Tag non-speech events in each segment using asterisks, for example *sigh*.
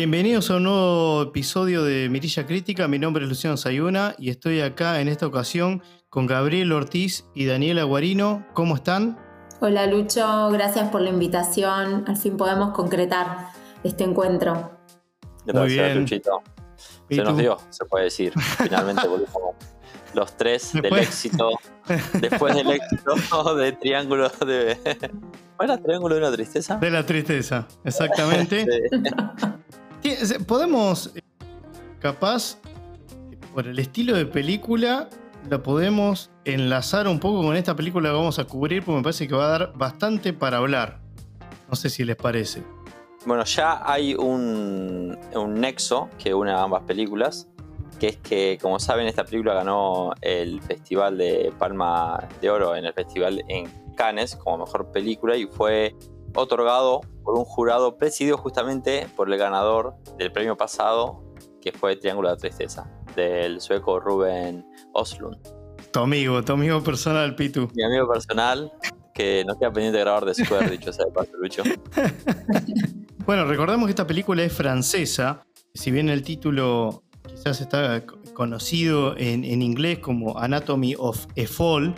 Bienvenidos a un nuevo episodio de Mirilla Crítica. Mi nombre es Luciano Sayuna y estoy acá en esta ocasión con Gabriel Ortiz y Daniela Guarino. ¿Cómo están? Hola Lucho, gracias por la invitación. Al fin podemos concretar este encuentro. Gracias, Luchito. Se nos dio, se puede decir. Finalmente volvimos los tres del éxito. Después del éxito de Triángulo de. ¿Cuál era Triángulo de la Tristeza? De la Tristeza, exactamente. *laughs* Podemos, capaz, por el estilo de película, la podemos enlazar un poco con esta película que vamos a cubrir, porque me parece que va a dar bastante para hablar. No sé si les parece. Bueno, ya hay un, un nexo que une a ambas películas, que es que, como saben, esta película ganó el Festival de Palma de Oro en el Festival en Cannes como mejor película y fue otorgado por un jurado presidido justamente por el ganador del premio pasado, que fue Triángulo de la Tristeza, del sueco Ruben Oslund. Tu amigo, tu amigo personal, Pitu. Mi amigo personal, que no queda pendiente de grabar de Square, dicho sea de paso, Lucho. *laughs* bueno, recordemos que esta película es francesa. Si bien el título quizás está conocido en, en inglés como Anatomy of a Fall,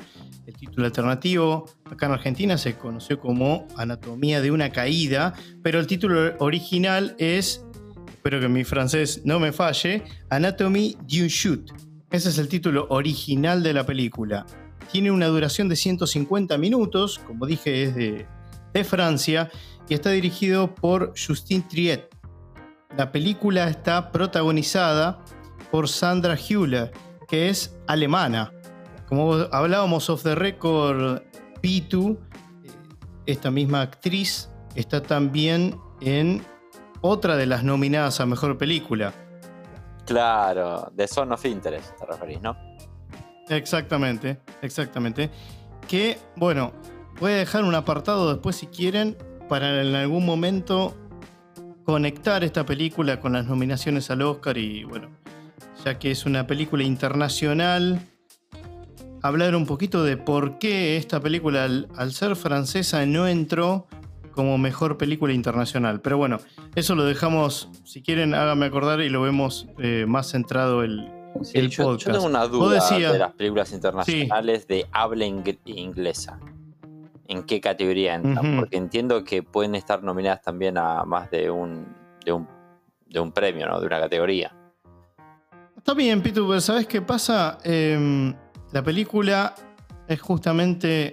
el título alternativo acá en Argentina se conoció como Anatomía de una caída, pero el título original es, espero que mi francés no me falle, Anatomy d'une chute. Ese es el título original de la película. Tiene una duración de 150 minutos, como dije es de, de Francia, y está dirigido por Justin Triet. La película está protagonizada por Sandra Hüller, que es alemana. Como hablábamos off the record, Pitu, esta misma actriz, está también en otra de las nominadas a Mejor Película. Claro, de Son of Interest te referís, ¿no? Exactamente, exactamente. Que, bueno, voy a dejar un apartado después si quieren para en algún momento conectar esta película con las nominaciones al Oscar y, bueno, ya que es una película internacional hablar un poquito de por qué esta película, al, ser francesa, no entró como mejor película internacional. Pero bueno, eso lo dejamos, si quieren, háganme acordar y lo vemos eh, más centrado el, el yo, podcast. Yo tengo una duda de las películas internacionales de habla inglesa. ¿En qué categoría entran? Porque entiendo que pueden estar nominadas también a más de un, de un, de un premio, ¿no? De una categoría. Está bien, Pitu, pero ¿sabes qué pasa? Eh, la película es justamente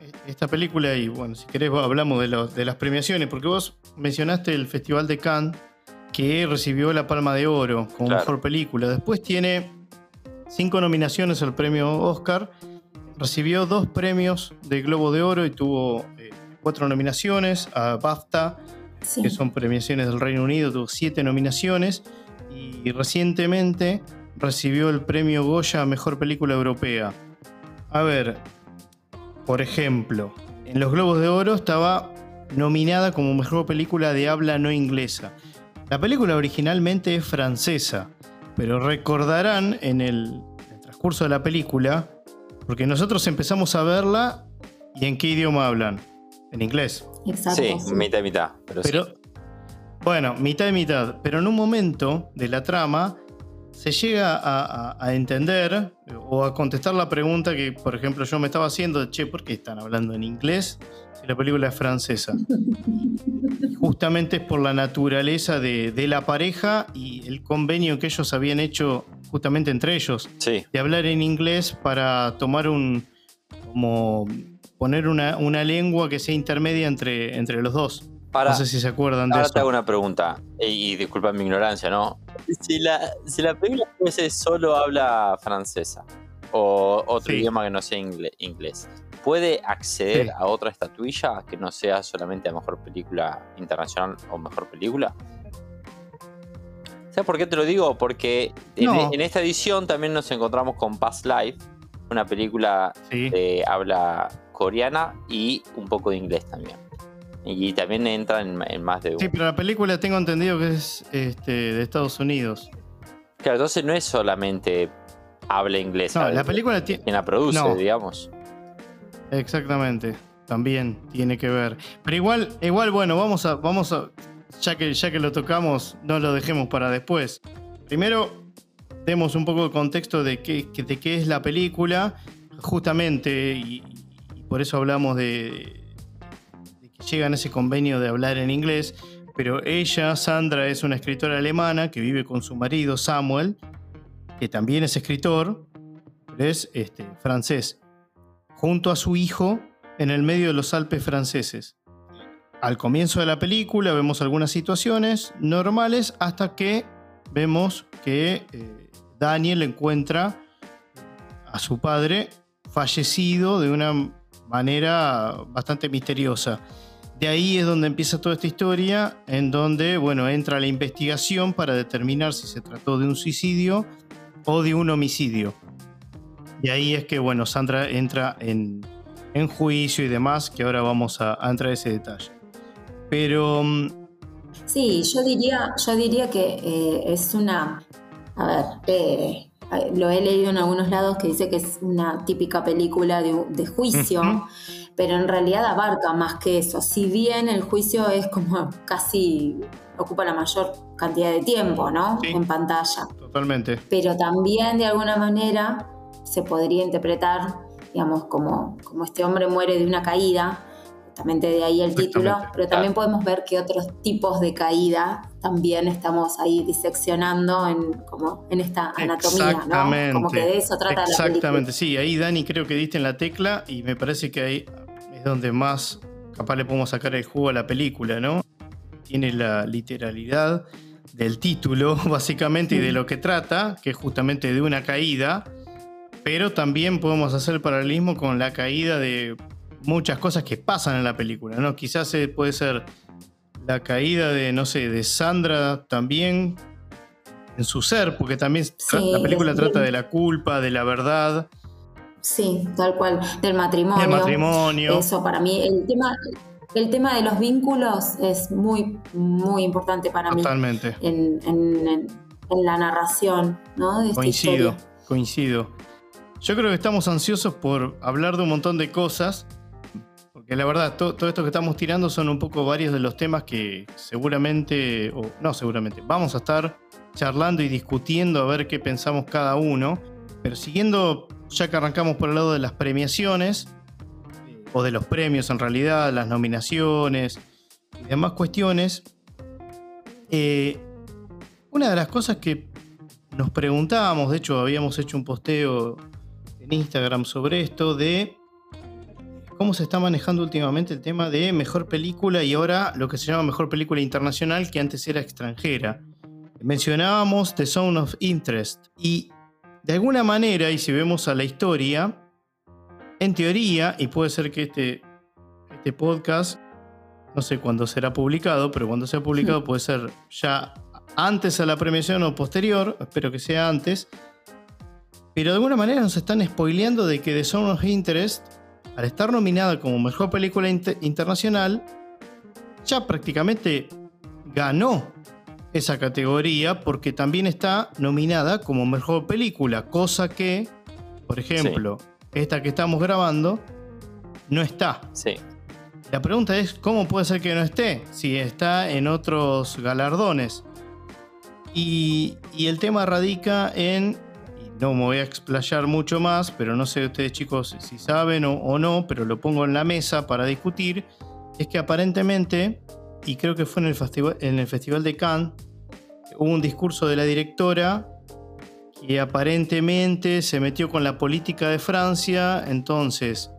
eh, esta película, y bueno, si querés hablamos de, de las premiaciones, porque vos mencionaste el Festival de Cannes, que recibió la Palma de Oro como mejor película. Después tiene cinco nominaciones al premio Oscar, recibió dos premios de Globo de Oro y tuvo eh, cuatro nominaciones a BAFTA, que son premiaciones del Reino Unido, tuvo siete nominaciones, y recientemente recibió el premio Goya a Mejor Película Europea. A ver, por ejemplo, en los Globos de Oro estaba nominada como Mejor Película de habla no inglesa. La película originalmente es francesa, pero recordarán en el, transcurso de la película, porque nosotros empezamos a verla y en qué idioma hablan. En inglés. Exacto. Sí, mitad y mitad. pero bueno, mitad y mitad. Pero en un momento de la trama se llega a, entender o a contestar la pregunta que, por ejemplo, yo me estaba haciendo, che, ¿por qué están hablando en inglés si la película es francesa? *laughs* Justamente es por la naturaleza de, la pareja y el convenio que ellos habían hecho justamente entre ellos, de hablar en inglés para tomar un, como poner una, una lengua que sea intermedia entre, entre los dos no sé si se acuerdan de ahora eso. te hago una pregunta, y, disculpa mi ignorancia, ¿no? Si la, si la película fuese solo habla francesa o otro idioma que no sea inglés, ¿puede acceder a otra estatuilla que no sea solamente a mejor película internacional o mejor película? ¿Sabes por qué te lo digo? Porque en, esta edición también nos encontramos con Past Life, una película de habla coreana y un poco de inglés también. Y también entra en, más de uno. Sí, pero la película tengo entendido que es este, de Estados Unidos. Claro, entonces no es solamente habla inglés. No, la película tiene. Quien la produce, digamos. Exactamente. También tiene que ver. Pero igual, igual, bueno, vamos a, vamos a. ya que, ya que lo tocamos, no lo dejemos para después. Primero, demos un poco de contexto de qué, de qué es la película, justamente, y, por eso hablamos de, llegan a ese convenio de hablar en inglés, pero ella, Sandra, es una escritora alemana que vive con su marido Samuel, que también es escritor, es este, francés, junto a su hijo en el medio de los Alpes franceses. Al comienzo de la película vemos algunas situaciones normales hasta que vemos que eh, Daniel encuentra a su padre fallecido de una manera bastante misteriosa. De ahí es donde empieza toda esta historia, en donde, bueno, entra la investigación para determinar si se trató de un suicidio o de un homicidio. Y ahí es que, bueno, Sandra entra en, juicio y demás, que ahora vamos a, a entrar a ese detalle. Pero... Mm, sí, yo diría, yo diría que eh, es una... A ver, eh, lo he leído en algunos lados que dice que es una típica película de, juicio, pero en realidad abarca más que eso. Si bien el juicio es como *laughs* casi ocupa la mayor cantidad de tiempo, ¿no? En pantalla. Totalmente. Pero también de alguna manera se podría interpretar, digamos, como, como este hombre muere de una caída justamente de ahí el título, pero también podemos ver que otros tipos de caída también estamos ahí diseccionando en, como en esta anatomía, ¿no? Como que de eso trata la película. Exactamente, sí, ahí Dani creo que diste en la tecla y me parece que ahí es donde más capaz le podemos sacar el jugo a la película, ¿no? Tiene la literalidad del título, *laughs* básicamente, y de lo que trata, que es justamente de una caída, pero también podemos hacer el paralelismo con la caída de muchas cosas que pasan en la película, ¿no? Quizás eh, puede ser la caída de, no sé, de Sandra también en su ser, porque también la película trata de la culpa, de la verdad. Sí, tal cual, del matrimonio. Del matrimonio. Eso para mí, el tema, el tema de los vínculos es muy, muy importante para mí. Totalmente. En, la narración, ¿no? coincido, coincido. Yo creo que estamos ansiosos por hablar de un montón de cosas porque la verdad, todo esto que estamos tirando son un poco varios de los temas que seguramente, o no seguramente, vamos a estar charlando y discutiendo a ver qué pensamos cada uno. Pero siguiendo, ya que arrancamos por el lado de las premiaciones, o de los premios en realidad, las nominaciones y demás cuestiones, eh, una de las cosas que nos preguntábamos, de hecho habíamos hecho un posteo en Instagram sobre esto, de cómo se está manejando últimamente el tema de mejor película y ahora lo que se llama mejor película internacional que antes era extranjera. Mencionábamos The Zone of Interest y de alguna manera, y si vemos a la historia, en teoría, y puede ser que este, este podcast, no sé cuándo será publicado, pero cuando sea publicado puede ser ya antes a la premiación o posterior, espero que sea antes, pero de alguna manera nos están spoileando de que The Zone of Interest al estar nominada como mejor película internacional, ya prácticamente ganó esa categoría porque también está nominada como mejor película, cosa que, por ejemplo, esta que estamos grabando, no está. Sí. La pregunta es, ¿cómo puede ser que no esté si está en otros galardones? Y, y el tema radica en no me voy a explayar mucho más, pero no sé ustedes chicos si saben o, no, pero lo pongo en la mesa para discutir, es que aparentemente, y creo que fue en el, festival, en el Festival de Cannes, hubo un discurso de la directora que aparentemente se metió con la política de Francia, entonces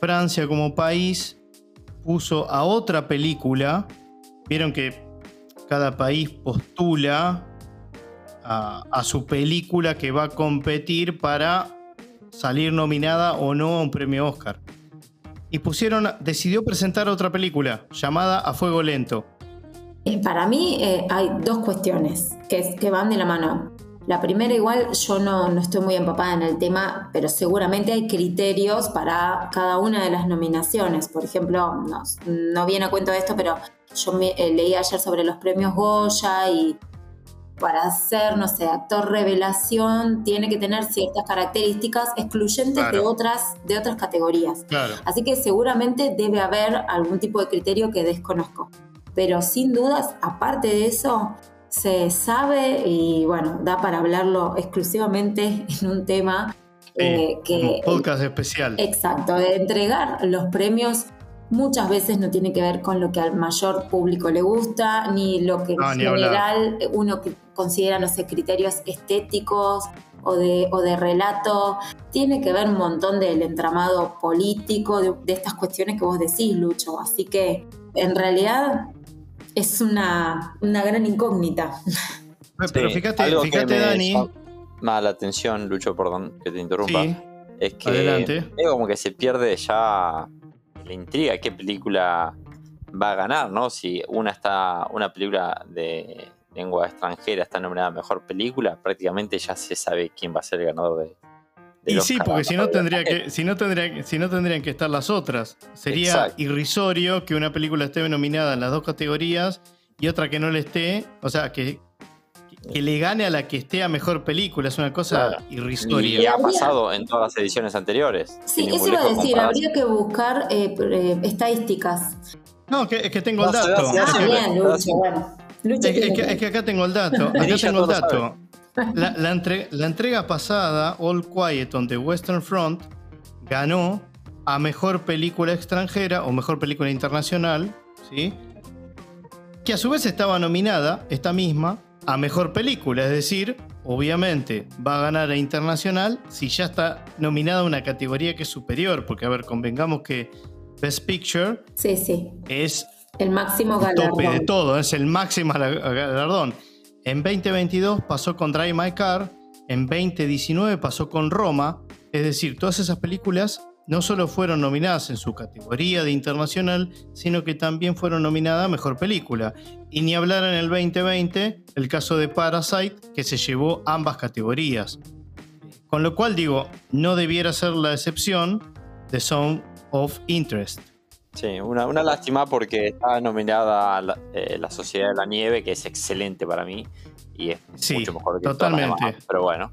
Francia como país puso a otra película, vieron que cada país postula a, su película que va a competir para salir nominada o no a un premio Oscar. Y pusieron, decidió presentar otra película llamada A Fuego Lento. Eh, para mí eh, hay dos cuestiones que, van de la mano. La primera igual yo no, no, estoy muy empapada en el tema, pero seguramente hay criterios para cada una de las nominaciones. Por ejemplo, no, no viene a cuento de esto, pero yo eh, leí ayer sobre los premios Goya y para ser, no sé, actor revelación, tiene que tener ciertas características excluyentes de, otras, de otras categorías. Así que seguramente debe haber algún tipo de criterio que desconozco. pero sin dudas, aparte de eso, se sabe y bueno, da para hablarlo exclusivamente en un tema eh, que... Un podcast especial. Exacto, de entregar los premios muchas veces no tiene que ver con lo que al mayor público le gusta, ni lo que en general uno considera, no sé, criterios estéticos o de, o de relato. Tiene que ver un montón del entramado político, de, estas cuestiones que vos decís, Lucho. Así que en realidad es una, una gran incógnita. Pero fíjate, fíjate Dani. Más la atención, Lucho, perdón que te interrumpa. es que es como que se pierde ya la intriga qué película va a ganar, ¿no? Si una está, una película de lengua extranjera está nominada a mejor película, prácticamente ya se sabe quién va a ser el ganador de. y sí, porque si no tendría que, si no tendría, si no tendrían que estar las otras. Sería irrisorio que una película esté nominada en las dos categorías y otra que no le esté, o sea, que, que le gane a la que esté a mejor película. Es una cosa irrisoria. Y ha pasado en todas las ediciones anteriores. Sí, eso iba a decir, habría que buscar eh, eh, estadísticas. No, es que tengo el dato. Ah, bien, Lucho, bueno. es, que, acá tengo el dato. *laughs* Acá tengo el dato. La, la, entrega pasada, All Quiet on the Western Front, ganó a mejor película extranjera o mejor película internacional, ¿sí? que a su vez estaba nominada, esta misma, a mejor película, es decir, obviamente va a ganar a internacional si ya está nominada a una categoría que es superior, porque a ver, convengamos que Best Picture sí, sí. es el máximo galardón. tope de todo, es el máximo galardón. En 2022 pasó con Drive My Car, en 2019 pasó con Roma, es decir, todas esas películas no solo fueron nominadas en su categoría de internacional, sino que también fueron nominadas a Mejor Película. Y ni hablar en el 2020 el caso de Parasite, que se llevó ambas categorías. Con lo cual digo, no debiera ser la excepción de Zone of Interest. Sí, una, lástima porque está nominada la, eh, la, Sociedad de la Nieve, que es excelente para mí y es mucho mejor que totalmente. pero bueno.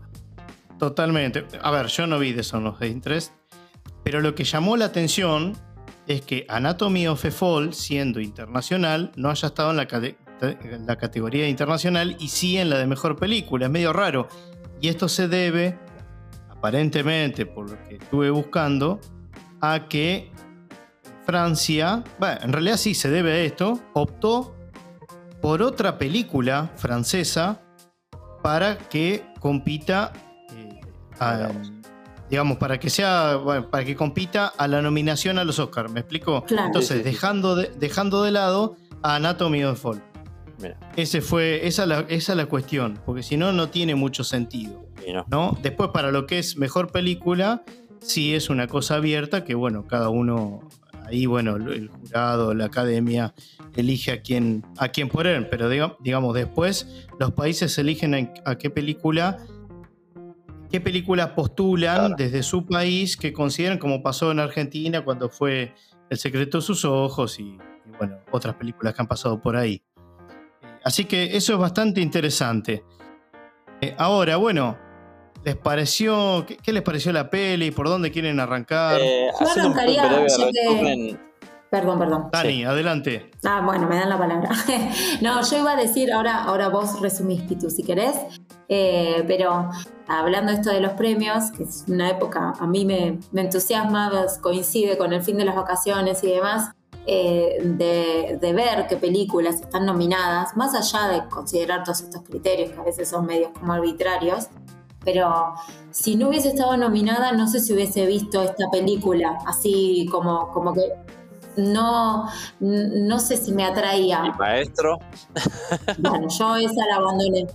Totalmente. A ver, yo no vi de Zone of Interest, pero lo que llamó la atención es que Anatomy of a Fall, siendo internacional, no haya estado en la, categoría internacional y sí en la de mejor película. Es medio raro. Y esto se debe, aparentemente, por lo que estuve buscando, a que Francia, bueno, en realidad sí se debe a esto, optó por otra película francesa para que compita eh, digamos, para que sea, para que compita a la nominación a los Oscars, ¿me explico? Entonces, dejando de, dejando de lado a Anatomy of Fall. Ese fue, esa, la, esa es la cuestión, porque si no, no tiene mucho sentido. no. Después, para lo que es mejor película, sí es una cosa abierta que, bueno, cada uno, ahí, bueno, el jurado, la academia, elige a quién, a quién poner, pero digamos, después los países eligen a qué película qué películas postulan desde su país que consideran, como pasó en Argentina cuando fue El secreto de sus ojos y, bueno, otras películas que han pasado por ahí. Así que eso es bastante interesante. Eh, ahora, bueno, ¿les pareció, qué, les pareció la peli? ¿Por dónde quieren arrancar? Eh, Perdón, perdón. Dani, adelante. Ah, bueno, me dan la palabra. *laughs* no, yo iba a decir, ahora, ahora vos resumís, Pitu, si querés. Eh, pero hablando esto de los premios, que es una época, a mí me, entusiasma, pues, coincide con el fin de las vacaciones y demás, eh, de, ver qué películas están nominadas, más allá de considerar todos estos criterios que a veces son medios como arbitrarios, pero si no hubiese estado nominada, no sé si hubiese visto esta película, así como, como que no, no sé si me atraía. ¿Y maestro? Bueno, yo esa la abandoné.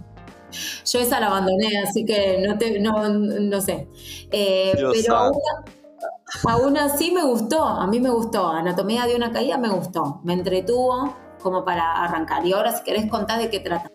Yo esa la abandoné, así que no, te, no, sé. Eh, pero aún, así me gustó, a mí me gustó. Anatomía de una caída me gustó, me entretuvo como para arrancar. Y ahora si querés contar de qué trata.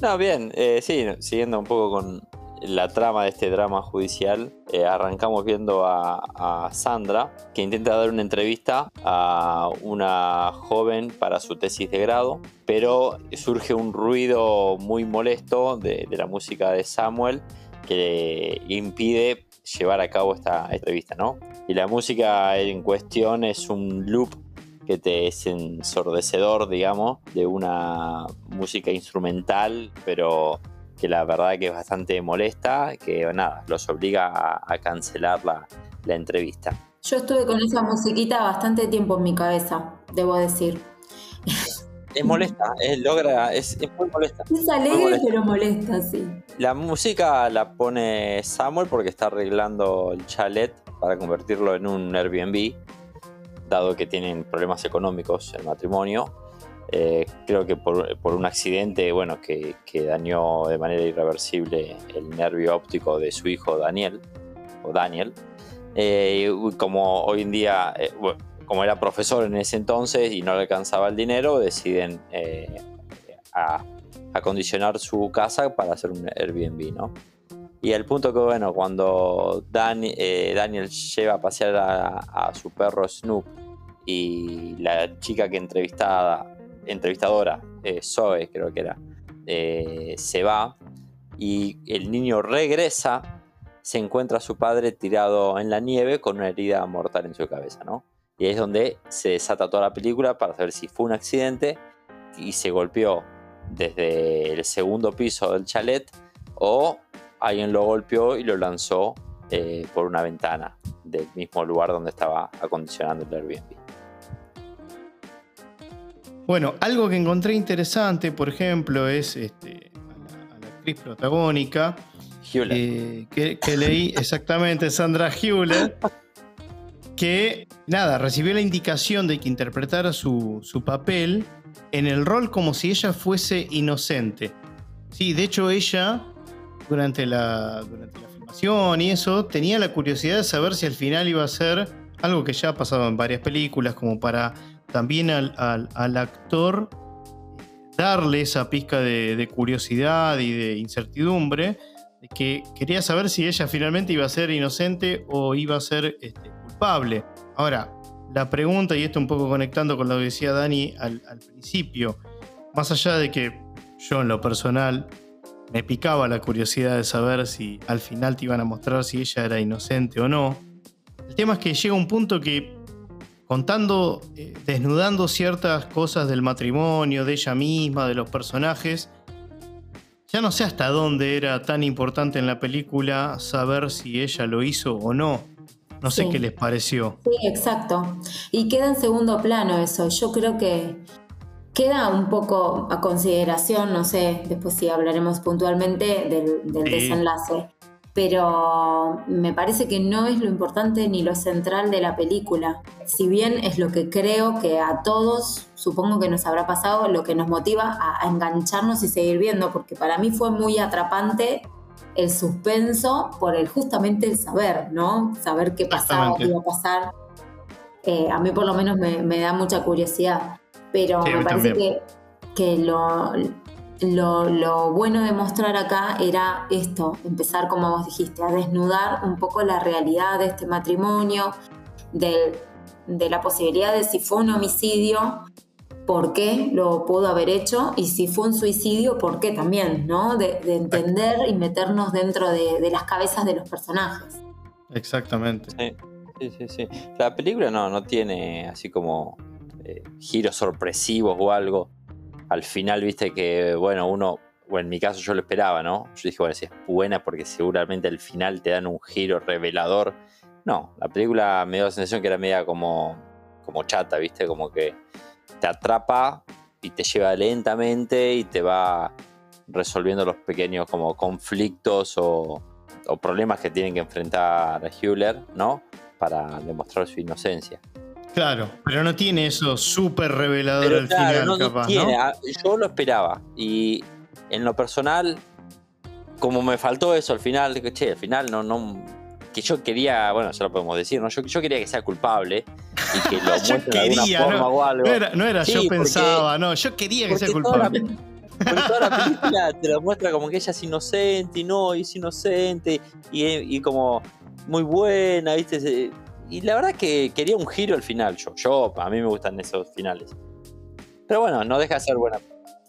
No, bien, eh, sí, siguiendo un poco con, la trama de este drama judicial, eh, arrancamos viendo a, Sandra, que intenta dar una entrevista a una joven para su tesis de grado, pero surge un ruido muy molesto de, la música de Samuel que impide llevar a cabo esta entrevista, ¿no? Y la música en cuestión es un loop que te es ensordecedor, digamos, de una música instrumental, pero que la verdad que es bastante molesta, que nada, los obliga a, cancelar la, entrevista. Yo estuve con esa musiquita bastante tiempo en mi cabeza, debo decir. Es molesta, es, logra, es, muy molesta. Es alegre pero molesta, sí. La música la pone Samuel porque está arreglando el chalet para convertirlo en un Airbnb, dado que tienen problemas económicos el matrimonio. Eh, creo que por, un accidente bueno, que, dañó de manera irreversible el nervio óptico de su hijo Daniel, o Daniel. Eh, como hoy en día, eh, como era profesor en ese entonces y no le alcanzaba el dinero, deciden acondicionar su casa para hacer un Airbnb, ¿no? Y el punto que, bueno, cuando Daniel lleva a pasear a, a, su perro Snoop y la chica que entrevistada entrevistadora, eh, Zoe creo que era, eh, se va y el niño regresa, se encuentra a su padre tirado en la nieve con una herida mortal en su cabeza, ¿no? Y es donde se desata toda la película para saber si fue un accidente y se golpeó desde el segundo piso del chalet o alguien lo golpeó y lo lanzó eh, por una ventana del mismo lugar donde estaba acondicionando el Airbnb. Bueno, algo que encontré interesante, por ejemplo, es este, a, la, actriz protagónica. Eh, que, leí exactamente, Sandra Hewler, que nada, recibió la indicación de que interpretara su, papel en el rol como si ella fuese inocente. Sí, de hecho ella, durante la, durante la filmación y eso, tenía la curiosidad de saber si al final iba a ser algo que ya ha pasado en varias películas, como para también al, actor darle esa pizca de, curiosidad y de incertidumbre, de que quería saber si ella finalmente iba a ser inocente o iba a ser este, culpable. Ahora, la pregunta, y esto un poco conectando con lo que decía Dani al, al principio, más allá de que yo en lo personal me picaba la curiosidad de saber si al final te iban a mostrar si ella era inocente o no, el tema es que llega un punto que contando, eh, desnudando ciertas cosas del matrimonio, de ella misma, de los personajes. Ya no sé hasta dónde era tan importante en la película saber si ella lo hizo o no. No sé qué les pareció. Sí, exacto. Y queda en segundo plano eso. Yo creo que queda un poco a consideración, no sé, después sí hablaremos puntualmente del, desenlace pero me parece que no es lo importante ni lo central de la película. Si bien es lo que creo que a todos, supongo que nos habrá pasado, lo que nos motiva a, engancharnos y seguir viendo, porque para mí fue muy atrapante el suspenso por el justamente el saber, ¿no? Saber qué pasaba, qué iba a pasar. Eh, a mí por lo menos me, da mucha curiosidad, pero me parece que, que lo, lo, bueno de mostrar acá era esto, empezar, como vos dijiste, a desnudar un poco la realidad de este matrimonio, de la posibilidad de si fue un homicidio, por qué lo pudo haber hecho y si fue un suicidio, por qué también, ¿no? De, entender y meternos dentro de, las cabezas de los personajes. Exactamente. Sí, sí, sí. La película no, no tiene así como eh, giros sorpresivos o algo al final, viste que, bueno, uno, bueno, en mi caso yo lo esperaba, ¿no? Yo dije, bueno, si es buena porque seguramente al final te dan un giro revelador. No, la película me dio la sensación que era media como, como chata, viste, como que te atrapa y te lleva lentamente y te va resolviendo los pequeños como conflictos o, o problemas que tienen que enfrentar Hewler, ¿no? Para demostrar su inocencia. Claro, pero no tiene eso súper revelador al final, no, capaz, tiene. Ah, yo lo esperaba. Y en lo personal, como me faltó eso al final, che, al final no, no. Que yo quería, bueno, ya lo podemos decir, ¿no? Yo, yo quería que sea culpable y que lo *laughs* muestre de alguna forma no, o algo. No era, no era yo pensaba, no, yo quería que sea culpable. porque toda la película te lo muestra como que ella es inocente y no, y es inocente y, y como muy buena, ¿viste? Y la verdad que quería un giro al final. Yo, yo a mí me gustan esos finales. Pero bueno, no deja de ser buena.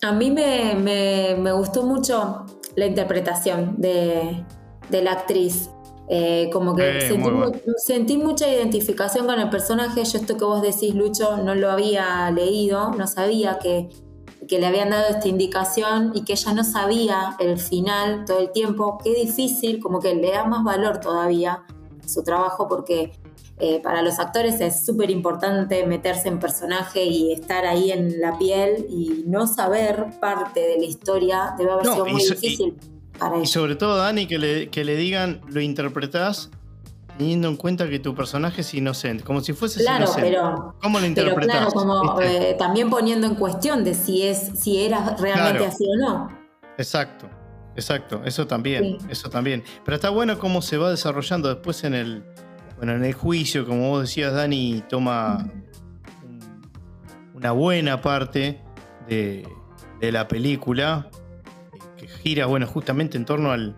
A mí me, gustó mucho la interpretación de, la actriz. Eh, como que Eh, bueno. sentí mucha identificación con el personaje. Yo esto que vos decís, Lucho, no lo había leído, no sabía que, que le habían dado esta indicación y que ella no sabía el final todo el tiempo. Qué difícil, como que le da más valor todavía a su trabajo porque eh, para los actores es súper importante meterse en personaje y estar ahí en la piel y no saber parte de la historia debe haber No, sido y muy so- difícil para Y ella. sobre todo, Dani, que le, que le digan, lo interpretás teniendo en cuenta que tu personaje es inocente, como si fueses Claro, inocente. pero ¿Cómo lo Pero interpretás? claro, como ¿Viste? eh, también poniendo en cuestión de si es, si era realmente Claro. así o no. Exacto, exacto, eso también, Sí. eso también. Pero está bueno cómo se va desarrollando después en el, bueno, en el juicio, como vos decías, Dani toma un- una buena parte de, de la película que gira, bueno, justamente en torno al,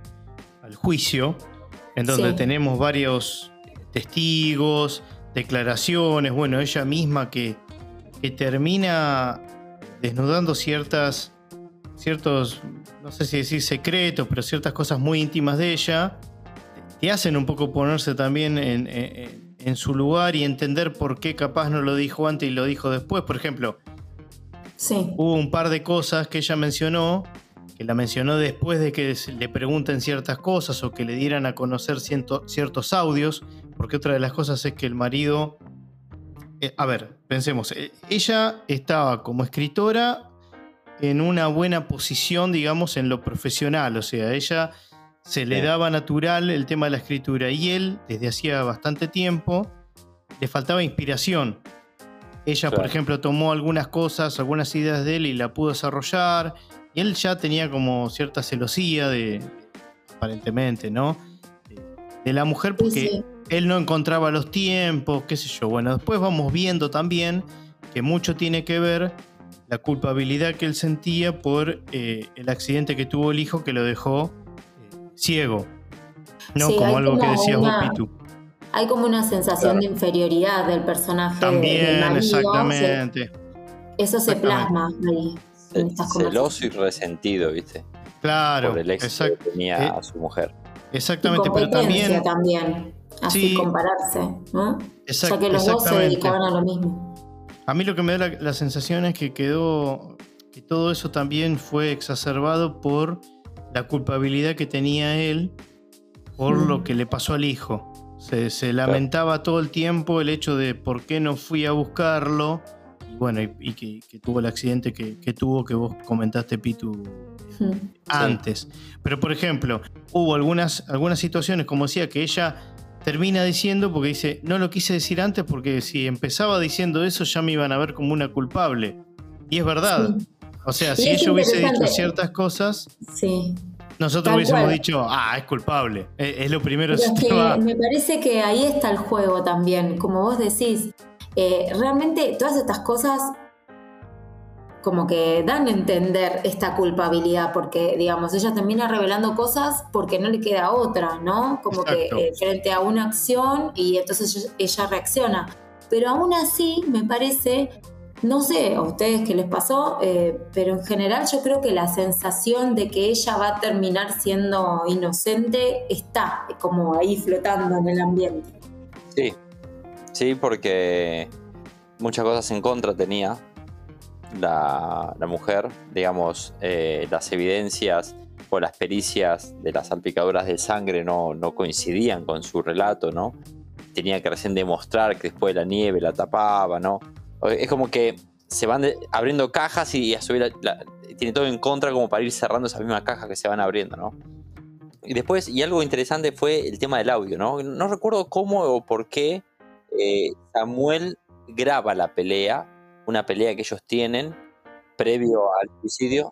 al juicio, en donde Sí. tenemos varios testigos, declaraciones, bueno, ella misma que, que termina desnudando ciertas, ciertos, no sé si decir secretos, pero ciertas cosas muy íntimas de ella, te hacen un poco ponerse también en, en- en su lugar y entender por qué capaz no lo dijo antes y lo dijo después. Por ejemplo, Sí, hubo un par de cosas que ella mencionó, que la mencionó después de que le pregunten ciertas cosas o que le dieran a conocer ciento- ciertos audios, porque otra de las cosas es que el marido... eh, a ver, pensemos, eh, ella estaba como escritora en una buena posición, digamos, en lo profesional, o sea, ella se le Sí. daba natural el tema de la escritura y él, desde hacía bastante tiempo, le faltaba inspiración. Ella, por ejemplo, tomó algunas cosas, algunas ideas de él y la pudo desarrollar. Y él ya tenía como cierta celosía de, aparentemente, ¿no? De, de la mujer porque sí. él no encontraba los tiempos, qué sé yo. Bueno, después vamos viendo también que mucho tiene que ver la culpabilidad que él sentía por eh, el accidente que tuvo el hijo que lo dejó ciego. No Sí, como algo que decías vos, una- Pitu. Hay como una sensación Claro. de inferioridad del personaje del También, marido. exactamente. Se- eso se plasma ahí. en estas Celoso y resentido, ¿viste? Claro, por el ex exact- que tenía eh, a su mujer. exactamente, pero también... también. Así Sí. compararse, ¿no? exact- ya que los dos se dedicaban a lo mismo. A mí lo que me da la, la sensación es que quedó, que todo eso también fue exacerbado por la culpabilidad que tenía él por Mm. lo que le pasó al hijo. Se, se lamentaba todo el tiempo el hecho de por qué no fui a buscarlo. Y bueno, y, y que, que tuvo el accidente que, que tuvo, que vos comentaste, Pitu, Mm. antes. Pero, por ejemplo, hubo algunas, algunas situaciones, como decía, que ella termina diciendo, porque dice, no lo quise decir antes porque si empezaba diciendo eso ya me iban a ver como una culpable. Y es verdad. Sí. O sea, Y si ella hubiese dicho ciertas cosas, Sí. nosotros Tal hubiésemos cual. dicho, ah, es culpable. Es, es lo primero Pero que me parece que ahí está el juego también, como vos decís. eh, realmente todas estas cosas como que dan a entender esta culpabilidad, porque digamos, ella termina revelando cosas porque no le queda otra, ¿no? Como Exacto. que eh, frente a una acción y entonces ella, ella reacciona. Pero aún así me parece, no sé a ustedes qué les pasó, eh, pero en general yo creo que la sensación de que ella va a terminar siendo inocente está como ahí flotando en el ambiente. Sí, sí, porque muchas cosas en contra tenía la, la mujer, digamos, eh, las evidencias o las pericias de las salpicaduras de sangre no, no coincidían con su relato, ¿no? Tenía que recién demostrar que después de la nieve la tapaba, ¿no? Es como que se van abriendo cajas y a su vez la- la- tiene todo en contra como para ir cerrando esas mismas cajas que se van abriendo, ¿no? Y después, y algo interesante fue el tema del audio, ¿no? No recuerdo cómo o por qué eh, Samuel graba la pelea, una pelea que ellos tienen previo al suicidio.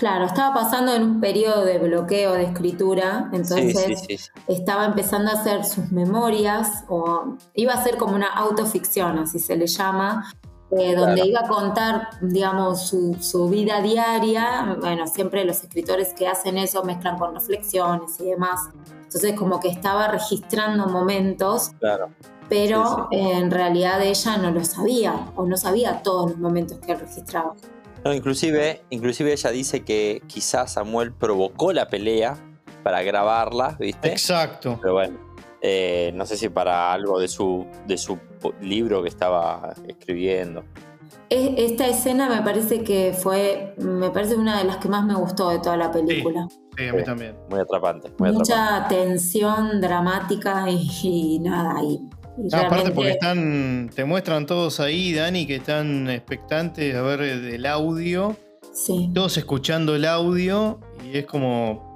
Claro, estaba pasando en un periodo de bloqueo de escritura, entonces sí, sí, sí. estaba empezando a hacer sus memorias, o iba a ser como una autoficción, así se le llama, eh, donde Claro. iba a contar, digamos, su, su vida diaria. Bueno, siempre los escritores que hacen eso mezclan con reflexiones y demás. Entonces, como que estaba registrando momentos, Claro. pero eh, en realidad ella no lo sabía, o no sabía todos los momentos que registraba. No, inclusive, inclusive ella dice que quizás Samuel provocó la pelea para grabarla, ¿viste? Exacto. Pero bueno, eh, no sé si para algo de su, de su libro que estaba escribiendo. Esta escena me parece que fue, me parece una de las que más me gustó de toda la película. Sí, a mí también. Muy atrapante. Muy Mucha tensión dramática y, nada. Y, Aparte porque están, te muestran todos ahí, Dani, que están expectantes a ver el audio. Sí. Todos escuchando el audio y es como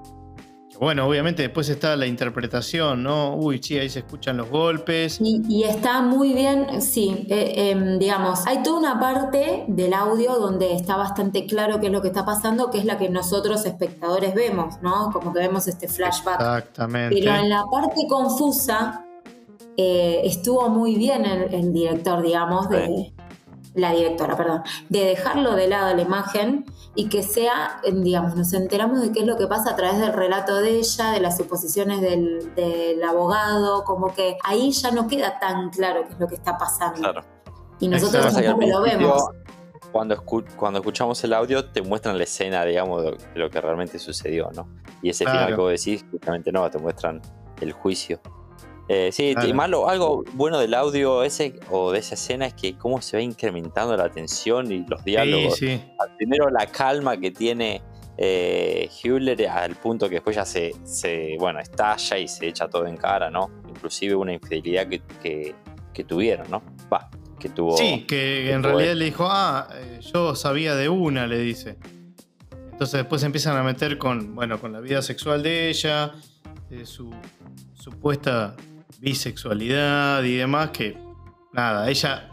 bueno, obviamente después está la interpretación, ¿no? Uy, sí, ahí se escuchan los golpes. Y, está muy bien, sí, eh, em, digamos, hay toda una parte del audio donde está bastante claro qué es lo que está pasando, que es la que nosotros espectadores vemos, ¿no? Como que vemos este flashback. Exactamente. Pero en la parte confusa eh, estuvo muy bien el, director, digamos, de, la directora, perdón, de dejarlo de lado la imagen y que sea, digamos, nos enteramos de qué es lo que pasa a través del relato de ella, de las suposiciones del, abogado, como que ahí ya no queda tan claro qué es lo que está pasando. Claro. Y nosotros tampoco lo vemos. Cuando, cuando escuchamos el audio te muestran la escena, digamos, de lo que realmente sucedió, ¿no? Y ese final que vos decís, justamente no, te muestran el juicio. Eh, sí, y malo, algo bueno del audio ese o de esa escena es que cómo se va incrementando la tensión y los diálogos. Primero la calma que tiene eh, al punto que después ya se, se, bueno, estalla y se echa todo en cara, ¿no? Inclusive una infidelidad que, que, tuvieron, ¿no? Va, que tuvo. Sí, que, en realidad le dijo, ah, eh, yo sabía de una, le dice. Entonces después empiezan a meter con, bueno, con la vida sexual de ella, de su supuesta bisexualidad y demás, que nada, ella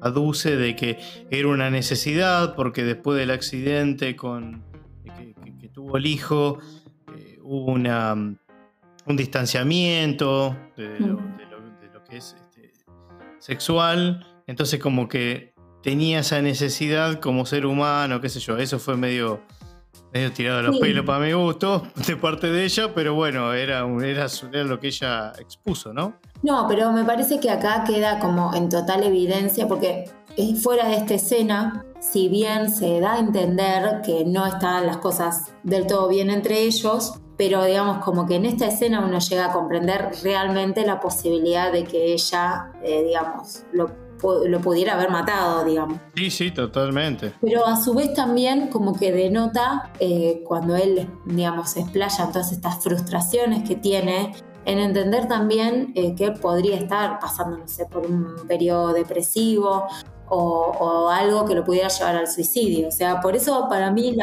aduce de que era una necesidad porque después del accidente con, que, tuvo el hijo, eh, hubo una, un distanciamiento de, lo, que es este, sexual, entonces como que tenía esa necesidad como ser humano, qué sé yo, eso fue medio medio tirado los pelos para mi gusto *laughs* de parte de ella, pero bueno, era, era, era, lo que ella expuso, ¿no? No, pero me parece que acá queda como en total evidencia, porque fuera de esta escena, si bien se da a entender que no están las cosas del todo bien entre ellos, pero digamos como que en esta escena uno llega a comprender realmente la posibilidad de que ella, eh, digamos, lo lo pudiera haber matado, digamos. Sí, sí, totalmente. Pero a su vez también como que denota eh, cuando él, digamos, explaya todas estas frustraciones que tiene, en entender también eh, que podría estar pasando, no sé, por un periodo depresivo o, algo que lo pudiera llevar al suicidio. O sea, por eso para mí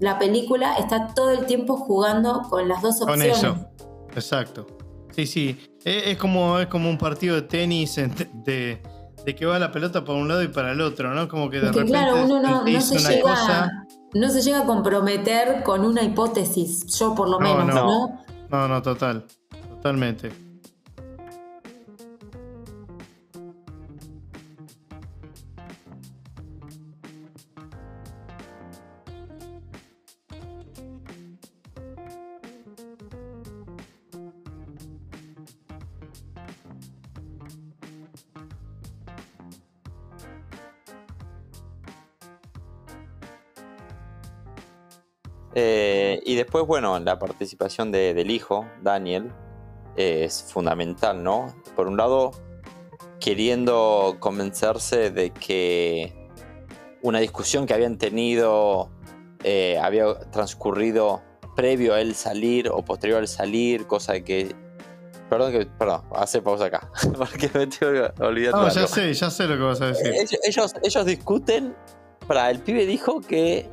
la, película está todo el tiempo jugando con las dos opciones. Con eso, exacto. Sí, sí. Es, como, es como un partido de tenis de, de que va la pelota para un lado y para el otro, ¿no? Como que de repente claro, uno no, se llega, no se llega a comprometer con una hipótesis, yo por lo menos, ¿no? No, no, no total, totalmente. Y después, bueno, la participación del hijo, Daniel, es fundamental, ¿no? Por un lado, queriendo convencerse de que una discusión que habían tenido eh, había transcurrido previo a él salir o posterior al salir, cosa que Perdón, que, perdón, hace pausa acá. *laughs* Porque me tengo que olvidar. No, ya sé, ya sé lo que vas a decir. Ellos, ellos discuten. Para el pibe dijo que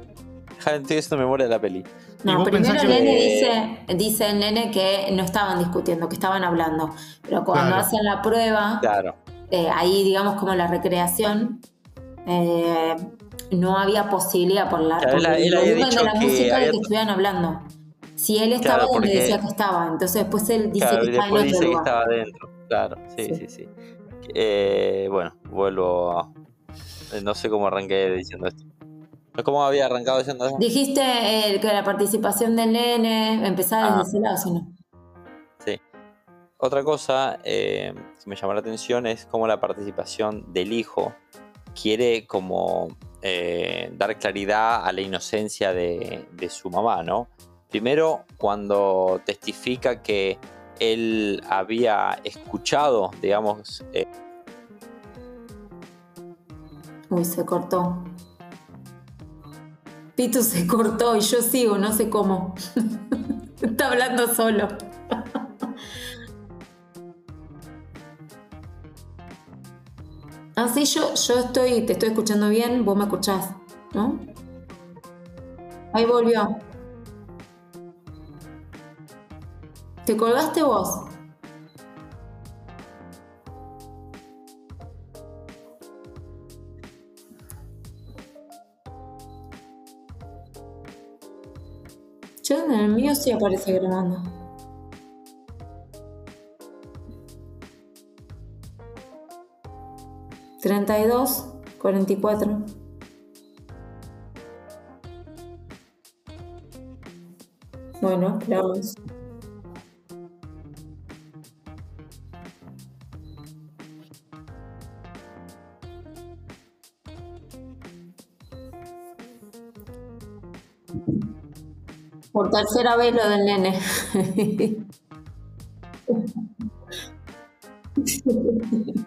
estoy haciendo memoria de la peli. No, primero el nene dice, dice el nene que no estaban discutiendo, que estaban hablando. Pero cuando hacen la prueba, claro. Eh, ahí digamos como la recreación, eh, no había posibilidad por, la, por el volumen de la música de que estuvieran hablando. Si él estaba donde decía que estaba, entonces después él dice que estaba en otro dice que estaba adentro, claro, sí, sí, sí. Eh, bueno, vuelvo a... No sé cómo arranqué diciendo esto. ¿Cómo había arrancado diciendo eso? Dijiste eh, que la participación del nene empezaba desde ah. ese lado, ¿sí no? Sí. Otra cosa eh, que me llamó la atención es cómo la participación del hijo quiere como eh, dar claridad a la inocencia de, su mamá, ¿no? Primero, cuando testifica que él había escuchado, digamos... Uy, se cortó. Pitu se *laughs* cortó y yo sigo, no sé cómo. *laughs* Está hablando solo. Así *laughs* ah, yo, yo estoy, te estoy escuchando bien, vos me escuchás, ¿no? Ahí volvió. ¿Te colgaste vos? En el mío sí aparece grabando. Treinta y dos, cuarenta y cuatro. Bueno, esperamos. Por tercera vez lo del nene. *laughs*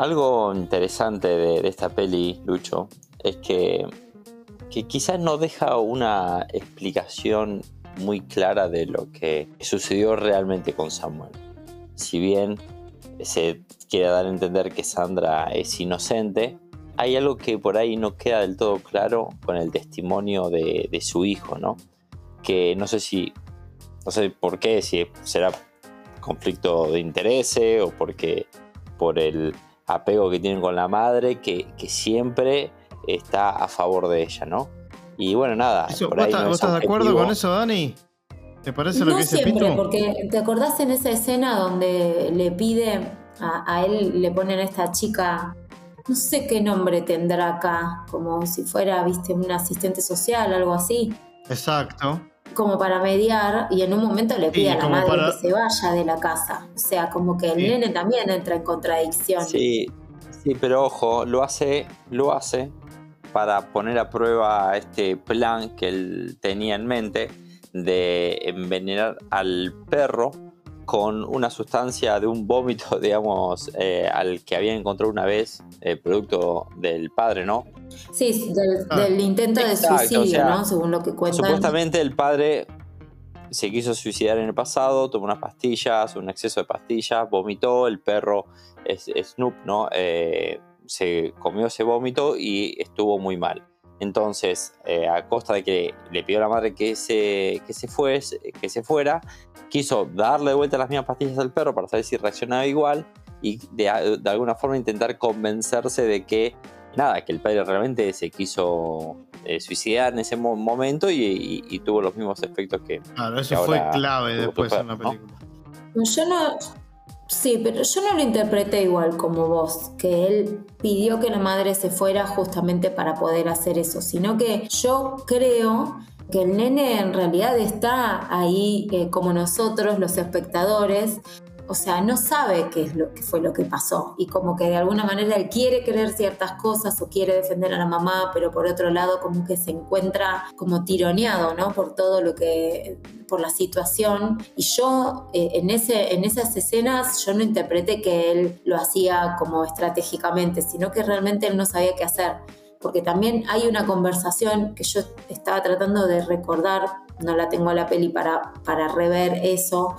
Algo interesante de, esta peli, Lucho, es que, quizás no deja una explicación muy clara de lo que sucedió realmente con Samuel. Si bien se quiere dar a entender que Sandra es inocente, hay algo que por ahí no queda del todo claro con el testimonio de, de su hijo, ¿no? Que no sé si, no sé por qué, si será conflicto de intereses o porque por el apego que tienen con la madre, que, siempre está a favor de ella, ¿no? Y bueno, nada. ¿Vos, estás de acuerdo con eso, Dani? ¿Te parece lo que dice siempre, porque te acordás en esa escena donde le pide a, él, le ponen a esta chica, no sé qué nombre tendrá acá, como si fuera, viste, un asistente social, algo así. Exacto como para mediar y en un momento le pide a la madre que se vaya de la casa. O sea, como que el nene también entra en contradicción. Sí, sí, pero ojo, lo hace, lo hace para poner a prueba este plan que él tenía en mente de envenenar al perro con una sustancia de un vómito, *laughs* digamos, eh, al que había encontrado una vez, el producto del padre, ¿no? Sí, del, Ah. del intento de Exacto, suicidio, o sea, ¿no? Según lo que cuentan. Supuestamente el padre se quiso suicidar en el pasado, tomó unas pastillas, un exceso de pastillas, vomitó, el perro es, Snoop, ¿no? Eh, se comió ese vómito y estuvo muy mal. Entonces, eh, a costa de que le pidió a la madre que se, que, se fuese, que se fuera, quiso darle de vuelta las mismas pastillas al perro para saber si reaccionaba igual y de, de alguna forma intentar convencerse de que, nada, que el padre realmente se quiso eh, suicidar en ese mo- momento y, y- y tuvo los mismos efectos que... Claro, eso Que fue ahora clave después en la fue, ¿no? película. Yo no. Sí, pero yo no lo interpreté igual como vos, que él pidió que la madre se fuera justamente para poder hacer eso, sino que yo creo que el nene en realidad está ahí eh, como nosotros, los espectadores, o sea, no sabe qué es lo que fue lo que pasó y como que de alguna manera él quiere creer ciertas cosas o quiere defender a la mamá, pero por otro lado como que se encuentra como tironeado, ¿no? Por todo lo que por la situación y yo eh, en ese en esas escenas yo no interpreté que él lo hacía como estratégicamente, sino que realmente él no sabía qué hacer. Porque también hay una conversación que yo estaba tratando de recordar, no la tengo la peli para, para rever eso,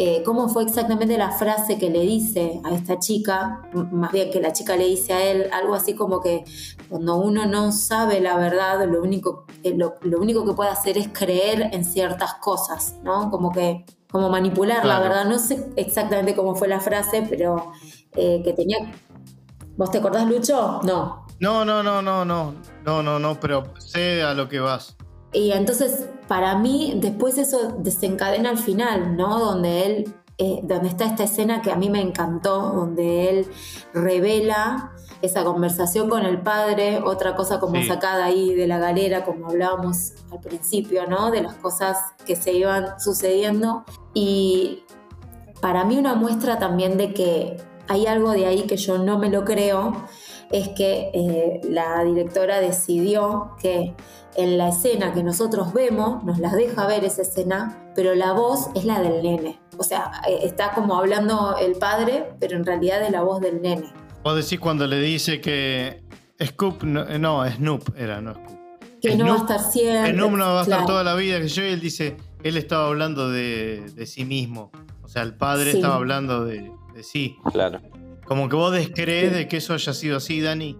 eh, cómo fue exactamente la frase que le dice a esta chica, más bien que la chica le dice a él, algo así como que cuando uno no sabe la verdad, lo único, eh, lo, lo único que puede hacer es creer en ciertas cosas, ¿no? Como que, como manipular la verdad. No sé exactamente cómo fue la frase, pero eh, que tenía... ¿Vos te acordás, Lucho? No. No, no, no, no, no. No, no, no, pero sé a lo que vas. Y entonces, para mí, después eso desencadena al final, ¿no? Donde él, eh, donde está esta escena que a mí me encantó, donde él revela esa conversación con el padre, otra cosa como Sí. sacada ahí de la galera, como hablábamos al principio, ¿no? De las cosas que se iban sucediendo. Y para mí una muestra también de que hay algo de ahí que yo no me lo creo, es que eh, la directora decidió que en la escena que nosotros vemos, nos las deja ver esa escena, pero la voz es la del nene. O sea, eh, está como hablando el padre, pero en realidad es la voz del nene. Vos decís cuando le dice que Scoop, no, eh, no Snoop era, no Scoop. Que no va a estar siempre. Snoop no va a estar claro. toda la vida que yo y él dice, él estaba hablando de, de sí mismo. O sea, el padre Sí. estaba hablando de, de sí. Claro. Como que vos descrees de que eso haya sido así, Dani.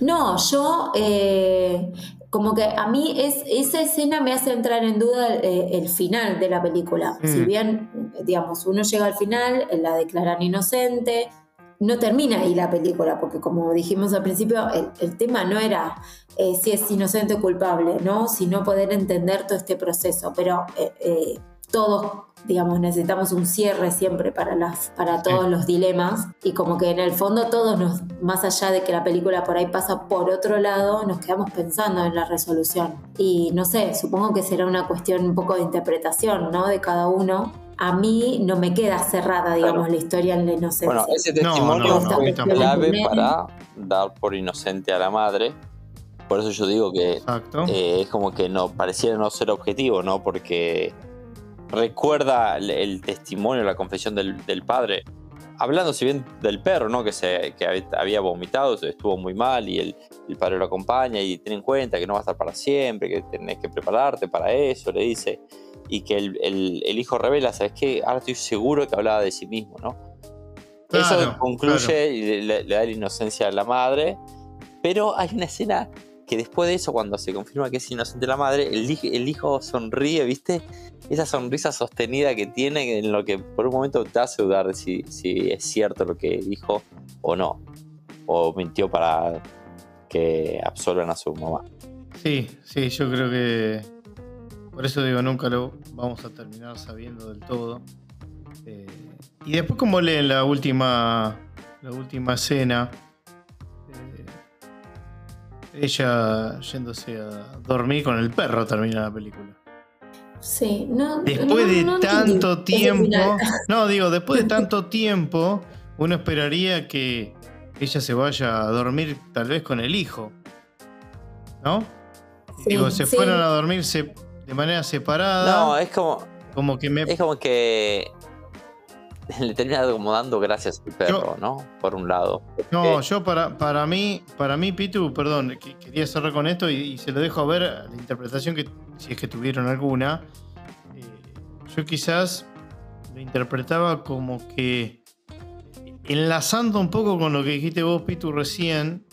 No, yo eh, como que a mí es, esa escena me hace entrar en duda eh, el final de la película. Mm. Si bien, digamos, uno llega al final, la declaran inocente, no termina ahí la película, porque como dijimos al principio, el, el tema no era eh, si es inocente o culpable, ¿no? Sino poder entender todo este proceso. Pero eh, todos, digamos, necesitamos un cierre siempre para, las, para todos los dilemas. Y como que en el fondo todos nos, más allá de que la película por ahí pasa por otro lado, nos quedamos pensando en la resolución. Y no sé, supongo que será una cuestión un poco de interpretación, ¿no? De cada uno. A mí no me queda cerrada, digamos, Claro. la historia en la inocencia. Bueno, ese No, testimonio no, no, fue tampoco. clave para dar por inocente a la madre. Por eso yo digo que eh, es como que no pareciera no ser objetivo, ¿no? Porque recuerda el, el testimonio, la confesión del, del padre. Hablando si bien del perro, ¿no? Que, se, que hab- había vomitado, estuvo muy mal y el, el padre lo acompaña y ten en cuenta que no va a estar para siempre, que tenés que prepararte para eso, le dice. Y que el, el- hijo revela, ¿sabes qué? Ahora estoy seguro que hablaba de sí mismo, ¿no? Eso concluye claro. y le- le da la inocencia a la madre. Pero hay una escena que después de eso, cuando se confirma que es inocente la madre, el, hij- el hijo sonríe, ¿viste? Esa sonrisa sostenida que tiene, en lo que por un momento te hace dudar de si, si es cierto lo que dijo o no. O mintió para que absorban a su mamá. Sí, sí, yo creo que. Por eso digo, nunca lo vamos a terminar sabiendo del todo. Eh, y después, como leen la última. La última escena. Ella yéndose a dormir con el perro termina la película. Sí, no. Después no- de no tanto tiempo. No, digo, después de *laughs* tanto tiempo, uno esperaría que ella se vaya a dormir tal vez con el hijo. ¿No? Sí, digo, se sí. fueron a dormir se- de manera separada. No, es como, como que me. es como que *laughs* le termina como dando gracias al perro, ¿no? Por un lado. No, eh, yo para, para mí, para mí, Pitu, perdón, quería cerrar con esto y, se lo dejo a ver la interpretación que, si es que tuvieron alguna. Eh, yo quizás lo interpretaba como que enlazando un poco con lo que dijiste vos, Pitu, recién,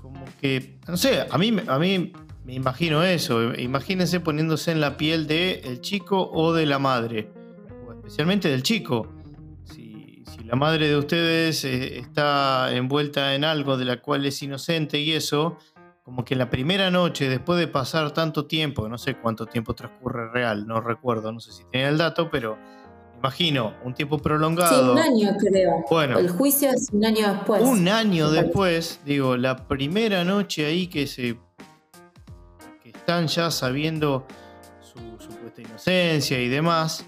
como que, no sé, a mí, a mí me imagino eso. Imagínense poniéndose en la piel del el chico o de la madre. Especialmente del chico. Si, la madre de ustedes eh, está envuelta en algo de la cual es inocente y eso, como que la primera noche, después de pasar tanto tiempo, no sé cuánto tiempo transcurre real, no recuerdo, no sé si tenía el dato, pero imagino, un tiempo prolongado. Sí, un año creo. Bueno. El juicio es un año después. Un año después, digo, la primera noche ahí que se están ya sabiendo su supuesta inocencia y demás,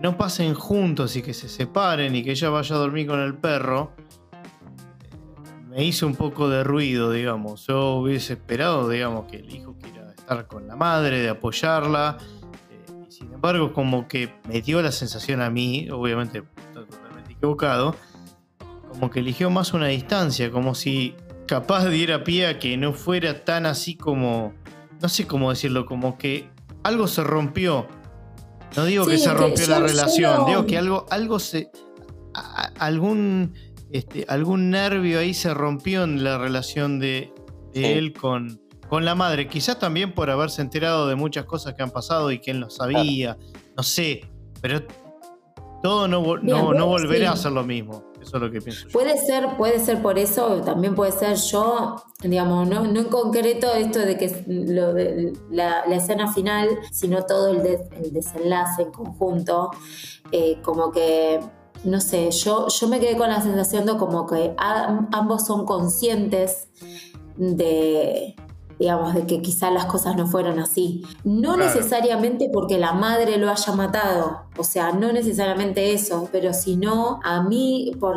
no pasen juntos y que se separen y que ella vaya a dormir con el perro, me hizo un poco de ruido, digamos. Yo hubiese esperado, digamos, que el hijo quiera estar con la madre, de apoyarla. Eh, y sin embargo, como que me dio la sensación a mí, obviamente totalmente equivocado, como que eligió más una distancia, como si capaz diera pie a que no fuera tan así como no sé cómo decirlo, como que algo se rompió. No digo que se rompió la relación, digo que algo, algo se. algún, este, algún nervio ahí se rompió en la relación de, él con, con la madre. Quizás también por haberse enterado de muchas cosas que han pasado y que él no sabía. No sé. Pero todo no, no, no volverá a ser lo mismo. Puede ser, puede ser por eso, también puede ser yo, digamos, no, no en concreto esto de que lo de la, escena final, sino todo el, desenlace en conjunto, eh, como que no sé, yo, yo me quedé con la sensación de como que ambos son conscientes de, digamos, de que quizá las cosas no fueron así. No necesariamente porque la madre lo haya matado, o sea, no necesariamente eso, pero sino a mí, por,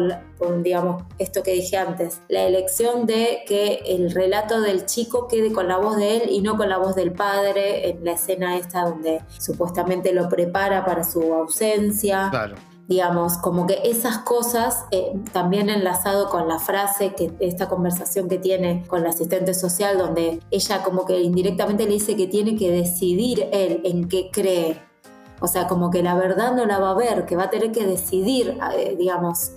digamos, esto que dije antes, la elección de que el relato del chico quede con la voz de él y no con la voz del padre en la escena esta donde supuestamente lo prepara para su ausencia. Claro digamos, como que esas cosas, eh, también enlazado con la frase, que esta conversación que tiene con la asistente social, donde ella como que indirectamente le dice que tiene que decidir él en qué cree. O sea, como que la verdad no la va a ver, que va a tener que decidir, eh, digamos,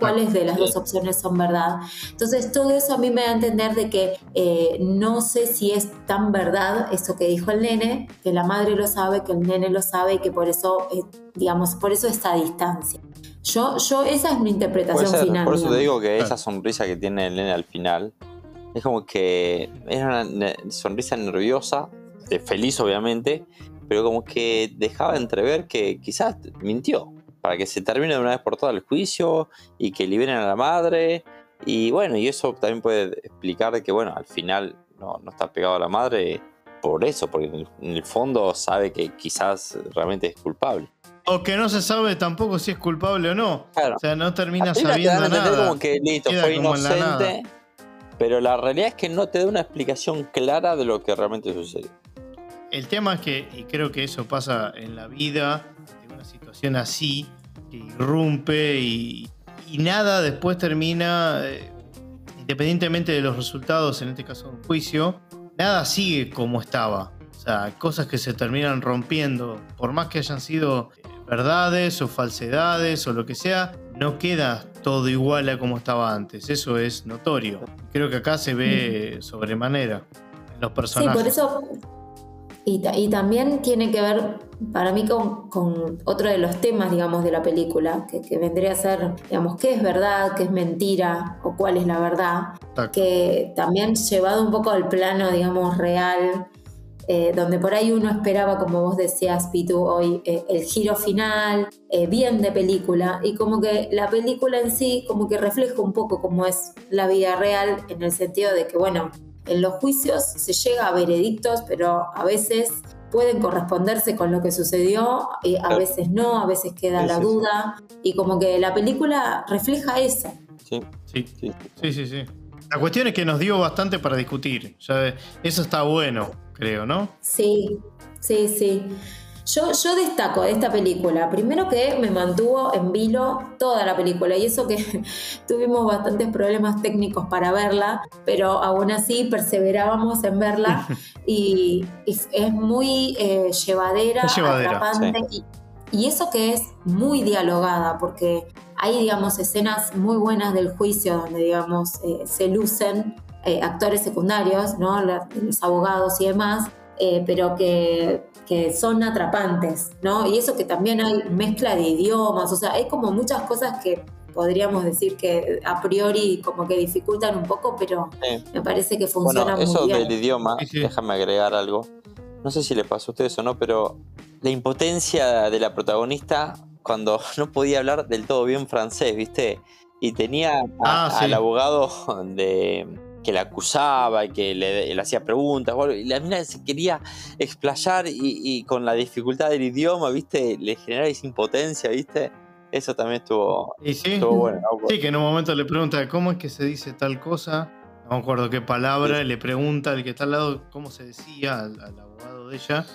cuáles de las dos opciones son verdad. Entonces, todo eso a mí me da a entender de que eh, no sé si es tan verdad eso que dijo el nene, que la madre lo sabe, que el nene lo sabe y que por eso, eh, digamos, por eso esta distancia. Yo, yo, esa es mi interpretación final. Por eso te digo que esa sonrisa que tiene el nene al final es como que es una sonrisa nerviosa, de feliz obviamente, pero como que dejaba entrever que quizás mintió para que se termine de una vez por todas el juicio y que liberen a la madre. Y bueno, y eso también puede explicar que, bueno, al final no, está pegado a la madre por eso, porque en el, fondo sabe que quizás realmente es culpable. O que no se sabe tampoco si es culpable o no. O sea, no termina sabiendo nada. como que listo, fue inocente. Pero la realidad es que no te da una explicación clara de lo que realmente sucedió. El tema es que, y creo que eso pasa en la vida, situación así, que irrumpe y, nada después termina, eh, independientemente de los resultados, en este caso un juicio, nada sigue como estaba. O sea, cosas que se terminan rompiendo, por más que hayan sido eh, verdades o falsedades o lo que sea, no queda todo igual a como estaba antes. Eso es notorio. Creo que acá se ve sobremanera en los personajes. Sí, por eso y, también tiene que ver para mí con, otro de los temas, digamos, de la película, que, vendría a ser, digamos, qué es verdad, qué es mentira o cuál es la verdad, que también llevado un poco al plano, digamos, real, eh, donde por ahí uno esperaba, como vos decías, Pitu, hoy, eh, el giro final, eh, bien de película, y como que la película en sí, como que refleja un poco cómo es la vida real, en el sentido de que, bueno, en los juicios se llega a veredictos, pero a veces pueden corresponderse con lo que sucedió, y a veces no, a veces queda la duda, y como que la película refleja eso. Sí, sí, sí, sí, sí. La cuestión es que nos dio bastante para discutir, eso está bueno, creo, ¿no? Sí, sí, sí. Yo, yo destaco de esta película, primero que me mantuvo en vilo toda la película y eso que *laughs* tuvimos bastantes problemas técnicos para verla, pero aún así perseverábamos en verla. *laughs* Y, es muy eh, llevadera, atrapante y, y eso que es muy dialogada, porque hay, digamos, escenas muy buenas del juicio donde, digamos, eh, se lucen eh, actores secundarios, ¿no? los abogados y demás, eh, pero que, que, son atrapantes, ¿no? Y eso que también hay mezcla de idiomas, o sea, hay como muchas cosas que podríamos decir que a priori como que dificultan un poco, pero me parece que funciona bueno, eso del idioma, déjame agregar algo. No sé si le pasó a ustedes o no, pero la impotencia de la protagonista cuando *laughs* no podía hablar del todo bien francés, ¿viste? Y tenía ah, al abogado de que la acusaba y que le, hacía preguntas. y la mina se quería explayar y, con la dificultad del idioma, ¿viste? Le generaba esa impotencia, ¿viste? Eso también estuvo, bueno. Sí, que en un momento le pregunta cómo es que se dice tal cosa. No me acuerdo qué palabra. Le pregunta al que está al lado cómo se decía, al, abogado de ella,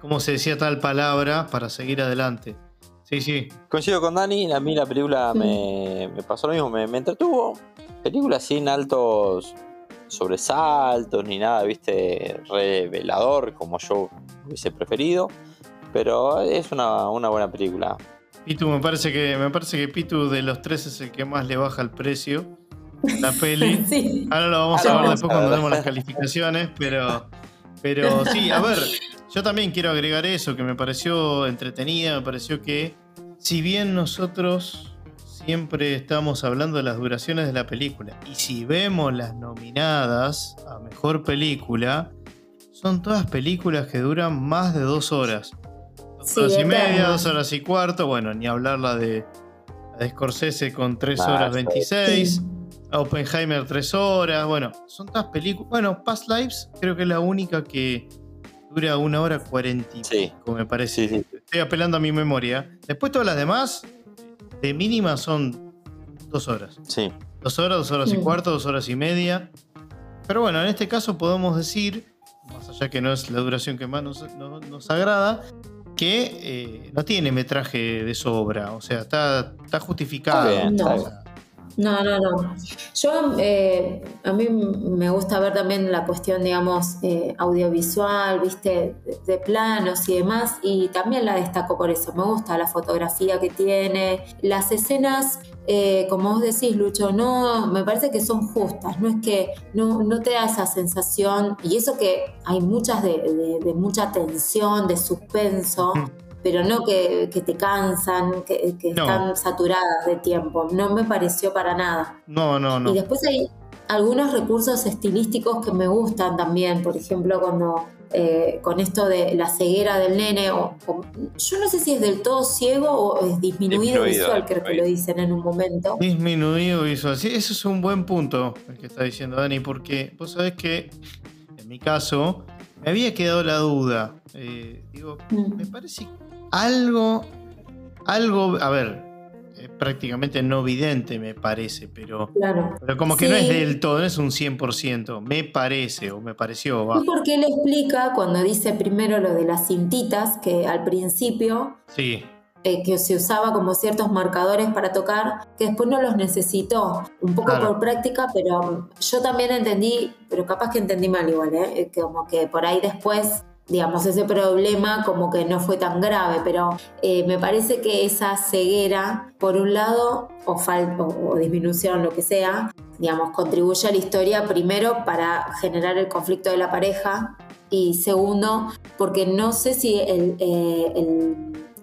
cómo se decía tal palabra para seguir adelante. Sí, sí. Coincido con Dani, a mí la película me, pasó lo mismo, me, me entretuvo. Película sin altos sobresaltos ni nada, viste, revelador como yo hubiese preferido. Pero es una, buena película. Pitu, me parece que me parece que Pitu de los tres es el que más le baja el precio. La peli. *laughs* Ahora lo vamos a ver después cuando demos las calificaciones, pero. Pero sí, a ver, yo también quiero agregar eso, que me pareció entretenida, me pareció que si bien nosotros siempre estamos hablando de las duraciones de la película. Y si vemos las nominadas a mejor película, son todas películas que duran más de dos horas. Dos horas y media, dos horas y cuarto. Bueno, ni hablar la de, la Scorsese con tres horas 26. Oppenheimer tres horas. Bueno, son todas películas. Bueno, Past Lives creo que es la única que dura una hora cuarenta y me parece. Estoy apelando a mi memoria. Después todas las demás de mínima son dos horas. Sí. Dos horas, dos horas y cuarto, dos horas y media. Pero bueno, en este caso podemos decir, más allá que no es la duración que más nos, agrada, que eh, no tiene metraje de sobra. O sea, está, está justificado. No, no, no. Yo, eh, a mí me gusta ver también la cuestión, digamos, eh, audiovisual, viste, de, planos y demás, y también la destaco por eso. Me gusta la fotografía que tiene, las escenas, eh, como vos decís, Lucho, no, me parece que son justas, no es que no, no te da esa sensación, y eso que hay muchas de, de mucha tensión, de suspenso pero no que, te cansan, que, están saturadas de tiempo. No me pareció para nada. No, no, no. Y después hay algunos recursos estilísticos que me gustan también, por ejemplo, cuando eh, con esto de la ceguera del nene, o, yo no sé si es del todo ciego o es disminuido, visual, creo que lo dicen en un momento. Disminuido visual, sí, eso es un buen punto el que está diciendo Dani, porque vos sabés que en mi caso me había quedado la duda. Eh, digo, mm. me parece algo, algo, a ver, es prácticamente no evidente me parece, pero, pero como que no es del todo, no es un 100%, me parece o me pareció. ¿Y porque él explica cuando dice primero lo de las cintitas, que al principio... Sí. Eh, que se usaba como ciertos marcadores para tocar, que después no los necesitó, un poco por práctica, pero yo también entendí, pero capaz que entendí mal igual, ¿eh? como que por ahí después digamos, ese problema como que no fue tan grave, pero eh, me parece que esa ceguera, por un lado, o, o, disminución, lo que sea, digamos, contribuye a la historia primero para generar el conflicto de la pareja y segundo, porque no sé si el, eh,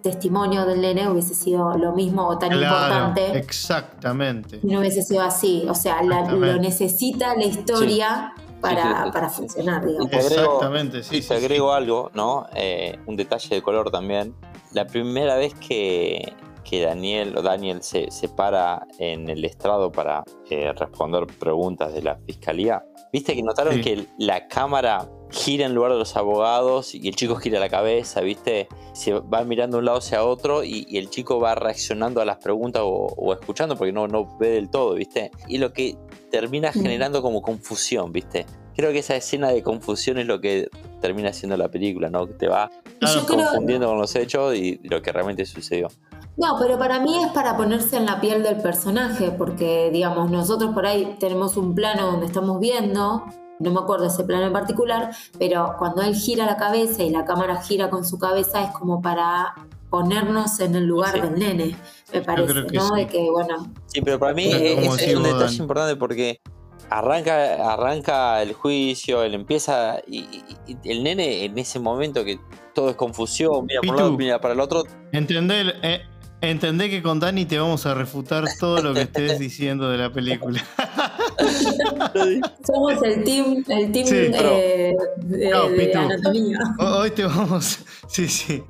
testimonio del nene hubiese sido lo mismo o tan importante. Exactamente. No hubiese sido así. O sea, lo necesita la historia para, funcionar, digamos. Exactamente, sí. te agrego algo, ¿no? Eh, un detalle de color también. La primera vez que, Daniel o Daniel se, se, para en el estrado para eh, responder preguntas de la fiscalía, viste que notaron que la cámara gira en lugar de los abogados y el chico gira la cabeza, ¿viste? Se va mirando de un lado hacia otro y, el chico va reaccionando a las preguntas o, escuchando porque no, no ve del todo, ¿viste? Y lo que termina generando como confusión, ¿viste? Creo que esa escena de confusión es lo que termina siendo la película, ¿no? Que te va Yo creo- confundiendo con los hechos y lo que realmente sucedió. No, pero para mí es para ponerse en la piel del personaje, porque digamos, nosotros por ahí tenemos un plano donde estamos viendo, no me acuerdo ese plano en particular, pero cuando él gira la cabeza y la cámara gira con su cabeza es como para ponernos en el lugar Sí. del nene, me parece, creo que ¿no? sí. De que, bueno, Sí, pero para mí es, es un detalle Dan. importante porque arranca, arranca el juicio, él empieza y, y- y el nene en ese momento que todo es confusión, mira por un lado, mira para el otro, Entendé, eh, entendé que con Dani te vamos a refutar todo lo que estés diciendo de la película. *laughs* *laughs* somos el team, el team Sí, eh, de, No, de Pitu. anatomía. Ho- Hoy te vamos. Sí, sí.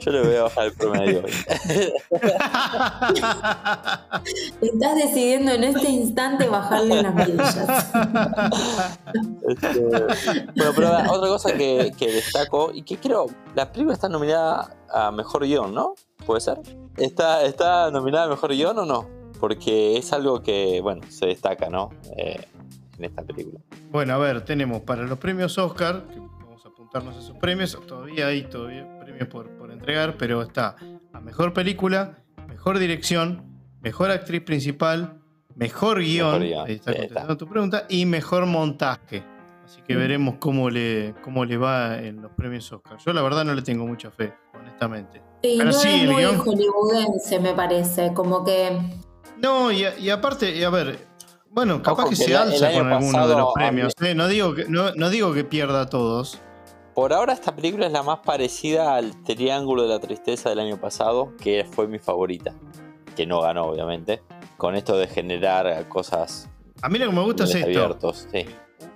yo le voy a bajar el promedio. hoy. *laughs* Estás decidiendo en este instante bajarle las mirillas. Este, bueno, pero otra cosa que, que destaco y que creo, la película está nominada a mejor guion, ¿no? ¿Puede ser? ¿Está, está nominada a mejor guion o no? Porque es algo que, bueno, se destaca, ¿no? Eh, en esta película. Bueno, a ver, tenemos para los premios Oscar, que vamos a apuntarnos a esos premios, todavía hay todavía premios por, por entregar, pero está a mejor película, mejor dirección, mejor actriz principal, mejor guion, guion, ahí está sí, contestando tu pregunta, y mejor montaje. Así que Mm. veremos cómo le, cómo le va en los premios Oscar. Yo la verdad no le tengo mucha fe, honestamente. Y Pero no sí, es el muy guión- hollywoodense, me parece, como que... No, y, a- y aparte, a ver, bueno, capaz Ojo que que se el- alza con alguno de los premios. eh, No, digo que, no, no digo que pierda a todos. Por ahora esta película es la más parecida al Triángulo de la Tristeza del año pasado, que fue mi favorita, que no ganó obviamente, con esto de generar cosas A mí lo que me gusta es esto. abiertos. Sí.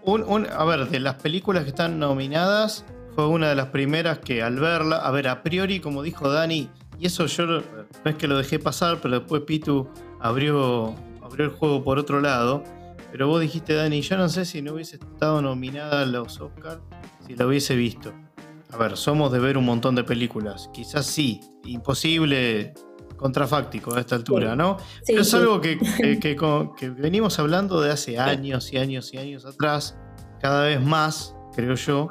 Un- un- a ver, de las películas que están nominadas, fue una de las primeras que al verla, a ver, a priori, como dijo Dani, y eso yo no es que lo dejé pasar, pero después Pitu abrió, abrió el juego por otro lado. Pero vos dijiste, Dani, yo no sé si no hubiese estado nominada a los Oscars si la hubiese visto. A ver, somos de ver un montón de películas. Quizás sí, imposible contrafáctico a esta altura, Sí. ¿no? Sí, Pero es sí. algo que, *laughs* que- que co- que venimos hablando de hace años y años y años atrás, cada vez más, creo yo,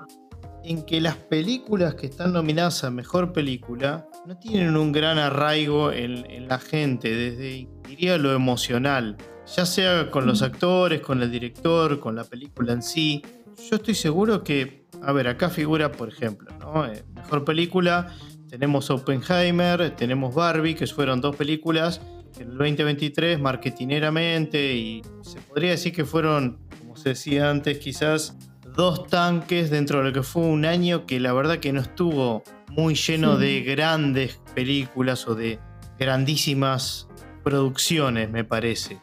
en que las películas que están nominadas a Mejor Película no tienen un gran arraigo en, en la gente, desde, diría, lo emocional, ya sea con los actores, con el director, con la película en sí. Yo estoy seguro que, a ver, acá figura, por ejemplo, ¿no? Eh, Mejor Película, tenemos Oppenheimer, tenemos Barbie, que fueron dos películas en el 2023 marketineramente y se podría decir que fueron, como se decía antes, quizás dos tanques dentro de lo que fue un año que la verdad que no estuvo muy lleno Sí. de grandes películas o de grandísimas producciones, me parece.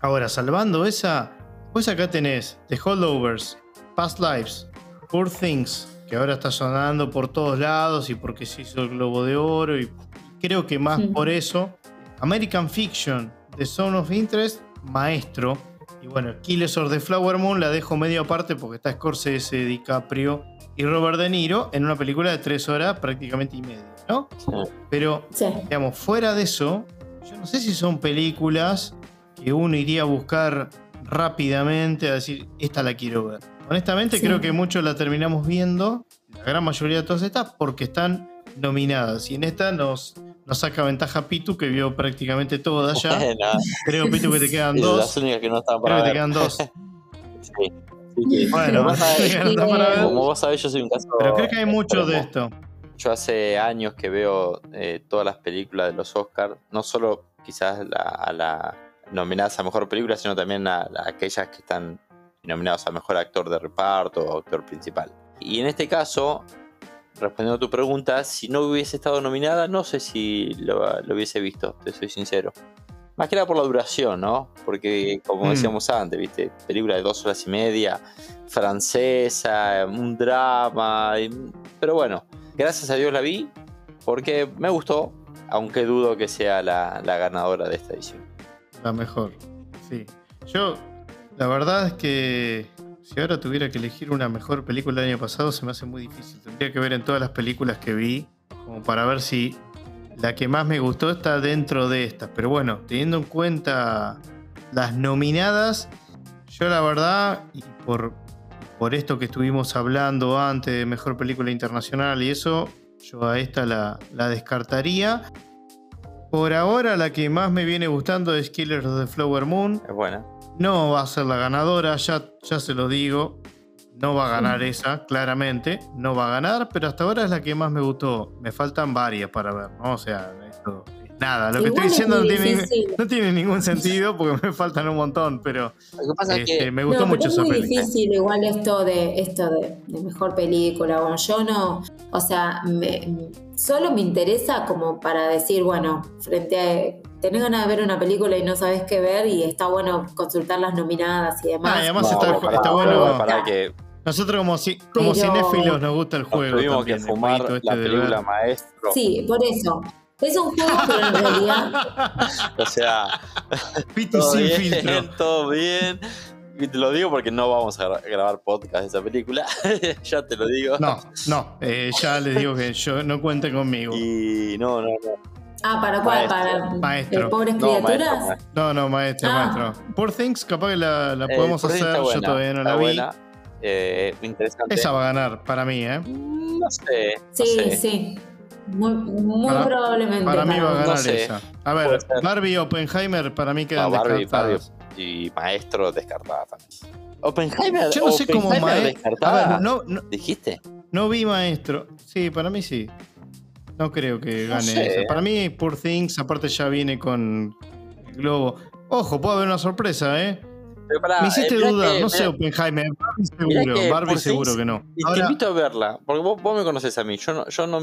Ahora, salvando esa, pues acá tenés The Holdovers, Past Lives, Poor Things, que ahora está sonando por todos lados y porque se hizo el Globo de Oro y creo que más Sí. por eso. American Fiction, The Zone of Interest, maestro. Y bueno, Killers of the Flower Moon la dejo medio aparte porque está Scorsese, DiCaprio y Robert De Niro en una película de tres horas prácticamente y media, ¿no? Sí. Pero Sí. digamos, fuera de eso, yo no sé si son películas que uno iría a buscar rápidamente a decir, esta la quiero ver. Honestamente, Sí. creo que muchos la terminamos viendo, la gran mayoría de todas estas, porque están nominadas. Y en esta nos, nos saca ventaja Pitu, que vio prácticamente todas ya. Bueno, Creo, Pitu, que te quedan las dos. únicas que no están Creo que te quedan dos. *laughs* Sí. Así que, Bueno, *laughs* como, vos sabés, para como vos yo soy un caso. Pero creo que hay mucho de extremo. esto. Yo hace años que veo eh, todas las películas de los Oscars, no solo quizás la- a la nominadas a mejor película, sino también a, a aquellas que están nominadas a mejor actor de reparto o actor principal. Y en este caso, respondiendo a tu pregunta, si no hubiese estado nominada, no sé si lo, lo hubiese visto, te soy sincero. Más que nada por la duración, ¿no? Porque, como Mm. decíamos antes, ¿viste? Película de dos horas y media, francesa, un drama. y- Pero bueno, gracias a Dios la vi, porque me gustó, aunque dudo que sea la, la ganadora de esta edición. La mejor. Sí. Yo, la verdad es que si ahora tuviera que elegir una mejor película del año pasado, se me hace muy difícil. Tendría que ver en todas las películas que vi, como para ver si la que más me gustó está dentro de estas. Pero bueno, teniendo en cuenta las nominadas, yo la verdad, y por por esto que estuvimos hablando antes de mejor película internacional y eso, yo a esta la, la descartaría. Por ahora la que más me viene gustando es Killers of the Flower Moon. Es buena. No va a ser la ganadora, ya, ya se lo digo. No va a ganar esa, claramente. No va a ganar, pero hasta ahora es la que más me gustó. Me faltan varias para ver, ¿no? O sea, esto nada. Lo que estoy es diciendo no muy tiene, *laughs* no tiene ningún sentido porque me faltan un montón, pero Lo que pasa es este, que me No, gustó mucho es esa muy película. difícil igual esto de esto de, de mejor película. Bueno, yo no, o sea, me- solo me interesa como para decir, bueno, frente a tenés ganas de ver una película y no sabes qué ver y está bueno consultar las nominadas y demás. Ah, y además No, está, bueno. pará que Nosotros como, si, como Pero- cinéfilos nos gusta el nos juego. tuvimos que fumar este la película maestro. Sí, por eso. Es un juego, pero en realidad *laughs* O sea, Pitu todo sin bien, filtro. *laughs* todo bien. Y te lo digo porque no vamos a gra- grabar podcast de esa película. *laughs* ya te lo digo. No, no, eh, ya les digo que yo no cuente conmigo. Y no, no, no. Ah, ¿para cuál? Maestro. ¿Para Maestro. eh, pobres No, criaturas? maestro. No, no, maestro, Ah. maestro. Poor Things, capaz que la, la Eh, podemos hacer. Yo todavía no la vi. buena. Eh, interesante. Esa va a ganar para mí, ¿eh? Mm, No sé. no Sí, sé. sí. Muy, muy Para- probablemente. Para mí va a ganar No sé. esa. A ver. Barbie y Oppenheimer para mí quedan No, Barbie, descartadas. y maestro descartada también. Oppenheimer. Yo no sé cómo maestro. A descartada. ver, no, no, ¿Dijiste? no vi maestro. Sí, para mí sí. No creo que No gane sé. esa. Para mí, Poor Things, aparte ya viene con el globo. Ojo, puede haber una sorpresa, ¿eh? Pero pará, Me hiciste eh, dudar, que- no sé, Oppenheimer. Barbie seguro, que Barbie seguro Things- que no. Y te Ahora, invito a verla, porque vos, vos me conocés a mí. Yo no, yo no,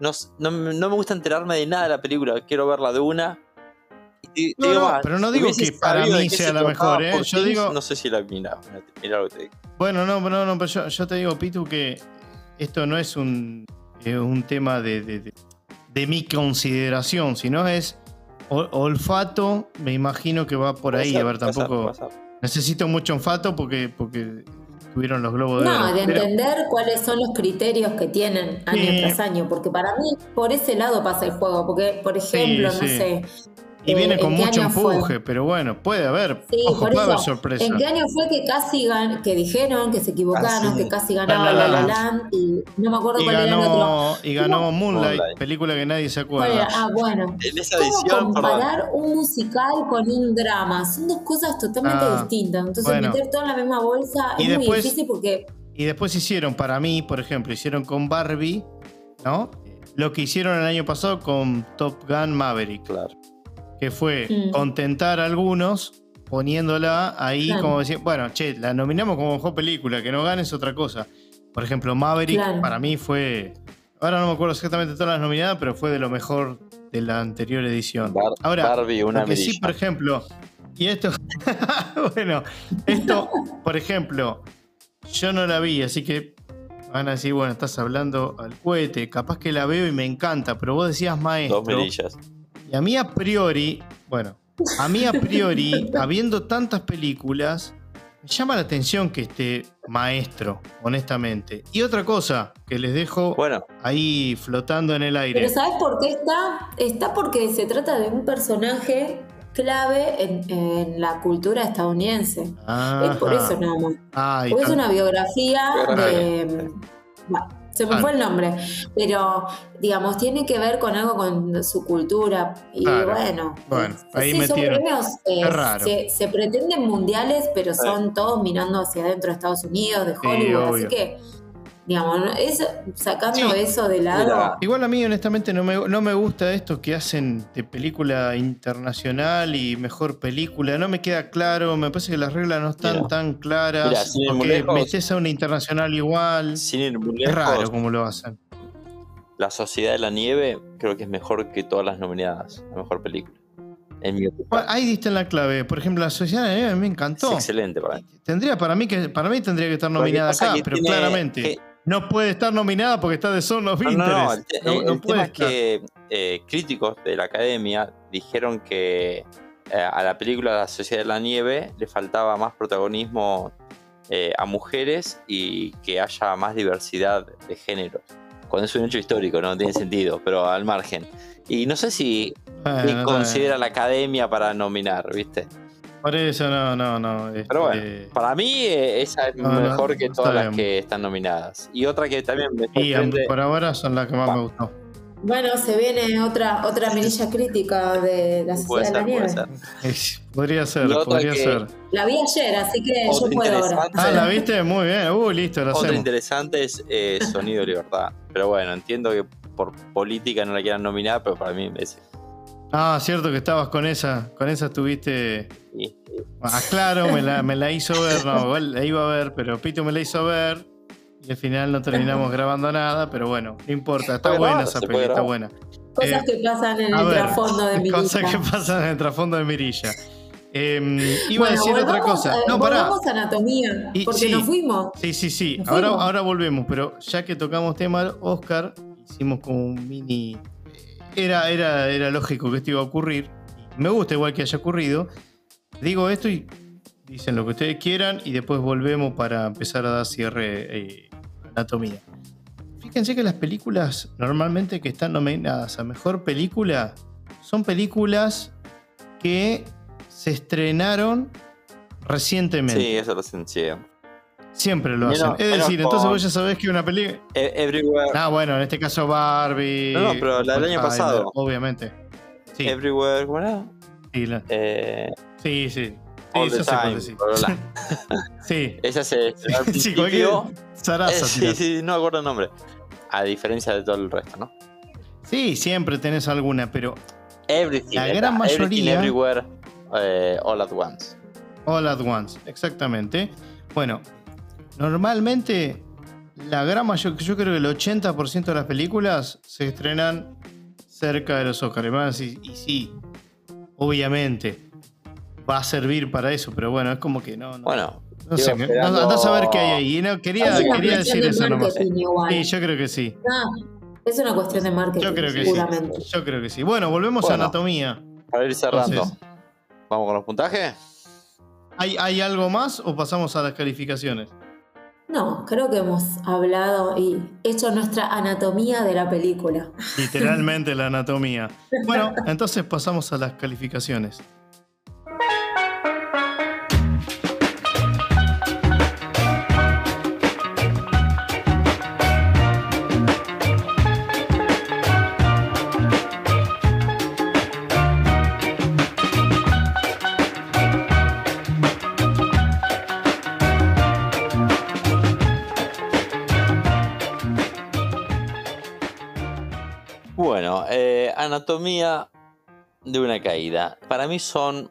no, no, no me gusta enterarme de nada de la película. Quiero verla de una. Y No, digo no, más, pero no digo que para mí sea se la mejor, ¿eh? Yo Things, digo- No sé si la mirá. Mirá lo que te digo. Bueno, no, no, no, pero yo, yo te digo, Pitu, que esto no es un, eh, un tema de, de- de- de mi consideración, sino es ol- olfato, me imagino que va por ahí. a ver, tampoco necesito mucho olfato porque, porque tuvieron los globos de No, de Pero- entender cuáles son los criterios que tienen año Sí. tras año, porque para mí por ese lado pasa el juego, porque por ejemplo, no sí. sé, y viene eh, con ¿en qué mucho fue? empuje, pero bueno, puede haber. Sí, ojo, por puede haber eso, sorpresa. ¿En qué año fue que casi gan- que dijeron que se equivocaron, Casi. que casi ganaba La La Land. Y no me acuerdo Y cuál era el otro? ganó, y ganó Moonlight, Moonlight. película que nadie se ¿Cuál acuerda. Ah, bueno. En esa ¿Cómo perdón. comparar un musical con un drama? Son dos cosas totalmente Ah, distintas. Entonces bueno. meter todo en la misma bolsa Y es muy difícil porque Y después hicieron, para mí, por ejemplo, hicieron con Barbie, ¿no? Lo que hicieron el año pasado con Top Gun Maverick, Claro. Que fue contentar a algunos poniéndola ahí Claro. como decir, bueno, che, la nominamos como mejor película, que no gane es otra cosa. Por ejemplo, Maverick Claro. para mí fue, ahora no me acuerdo exactamente todas las nominadas, pero fue de lo mejor de la anterior edición. Bar- Ahora, Barbie, una que sí, mirilla. por ejemplo, y esto, *laughs* bueno, esto, por ejemplo, yo no la vi, así que van a decir, bueno, estás hablando al cohete, capaz que la veo y me encanta, pero vos decías Dos maestro, mirillas. Y a mí a priori, bueno, a mí a priori, *laughs* habiendo tantas películas, me llama la atención que esté maestro, honestamente. Y otra cosa que les dejo Bueno, ahí flotando en el aire. Pero ¿sabes por qué está? Está porque se trata de un personaje clave en, en la cultura estadounidense. Es por eso nada más. Ah, Porque es una biografía de... se me fue el nombre, pero digamos, tiene que ver con algo con su cultura. Y Claro. bueno, Bueno, ahí sí, son premios, eh. Se, se pretenden mundiales, pero son todos mirando hacia adentro de Estados Unidos, de Hollywood. así que, digamos, ¿no? es, sacando Sí. eso de lado. Mira, Igual a mí, honestamente, no me, no me gusta esto que hacen de película internacional y mejor película. No me queda claro, me parece que las reglas no están Mira. tan claras. Mira, sin porque lejos- metes a una internacional igual. sin ir muy Es lejos, raro como lo hacen. La Sociedad de la Nieve creo que es mejor que todas las nominadas. La mejor película. En mi. Bueno, ahí diste en la clave. Por ejemplo, la sociedad de la Nieve me Es encantó. excelente para mí. Tendría para mí que para mí tendría que estar nominada acá, pero tiene- claramente que- no puede estar nominada porque está de Son of No, no, no, Interest. El, No- el no tema puede es que eh, críticos de la academia dijeron que eh, a la película La Sociedad de la Nieve le faltaba más protagonismo eh, a mujeres y que haya más diversidad de géneros. Cuando es un hecho histórico, no tiene sentido, pero al margen. Y no sé si considera la academia para nominar, ¿viste? Por eso no, no, no. Pero bueno, este, para mí eh, esa es No, no, mejor que todas las que están nominadas. Y otra que también me y sorprende- por ahora son las que más me gustó. Bueno, se viene otra, otra mirilla crítica de la puede Sociedad de la ser, puede Nieve. Podría ser, Y podría que- ser. La vi ayer, así que yo puedo ahora. Ah, ¿la viste? Muy bien. Uh, listo, lo Otra hacemos. interesante es eh, Sonido de Libertad. Pero bueno, entiendo que por política no la quieran nominar, pero para mí es. Ah, cierto que estabas con esa. Con esa estuviste. y- Ah, claro, me la, me la hizo ver. No, igual la iba a ver, pero Pito me la hizo ver. Y al final no terminamos grabando nada, pero bueno, no importa. Está buena grabar, esa peli, está buena. Cosas Eh, que pasan en el ver, trasfondo de mi cosas que pasan en el trasfondo de Mirilla. Eh, iba a decir otra cosa. eh, No, pará. volvamos a anatomía, Y- porque sí. nos fuimos. Sí, sí, sí. Nos Ahora, fuimos. ahora volvemos, pero ya que tocamos tema Oscar, hicimos como un mini. Era, era, era lógico que esto iba a ocurrir. Me gusta igual que haya ocurrido. Digo esto y dicen lo que ustedes quieran y después volvemos para empezar a dar cierre eh, anatomía. Fíjense que las películas normalmente que están nominadas a mejor película son películas que se estrenaron recientemente. Sí, eso lo sentí. Siempre lo Menos- hacen. Es decir, entonces vos ya sabés que una película. E- Everywhere, Ah, bueno, en este caso Barbie. No, no, pero la del año pasado. Obviamente. Sí, Everywhere, ¿cómo era? sí, la- Eh, sí. sí. Sí, All the time. bla. *laughs* Sí, Esa se *laughs* sí, cualquier Eh, *laughs* sí, sí, no acuerdo el nombre. A diferencia de todo el resto, ¿no? Sí, siempre tenés alguna, pero Everything. La está, gran mayoría- Everywhere, eh, All at Once. all at once, exactamente. Bueno, normalmente la gran mayoría, yo creo que el 80% de las películas se estrenan cerca de los Oscars. Y sí, obviamente va a servir para eso, pero bueno, es como que no, no, Bueno, no sé, esperando- no- andá a saber qué hay ahí. Y no, quería, Es quería decir de eso nomás. igual. Sí, yo creo que sí. Es una cuestión de marketing, Yo creo que sí. seguramente. Yo creo que sí. Bueno, volvemos Bueno. a anatomía. para ir cerrando, Entonces- ¿vamos con los puntajes? ¿Hay, ¿Hay algo más o pasamos a las calificaciones? No, creo que hemos hablado y hecho nuestra anatomía de la película. Literalmente la anatomía. Bueno, *laughs* entonces pasamos a las calificaciones. Anatomía de una caída. Para mí son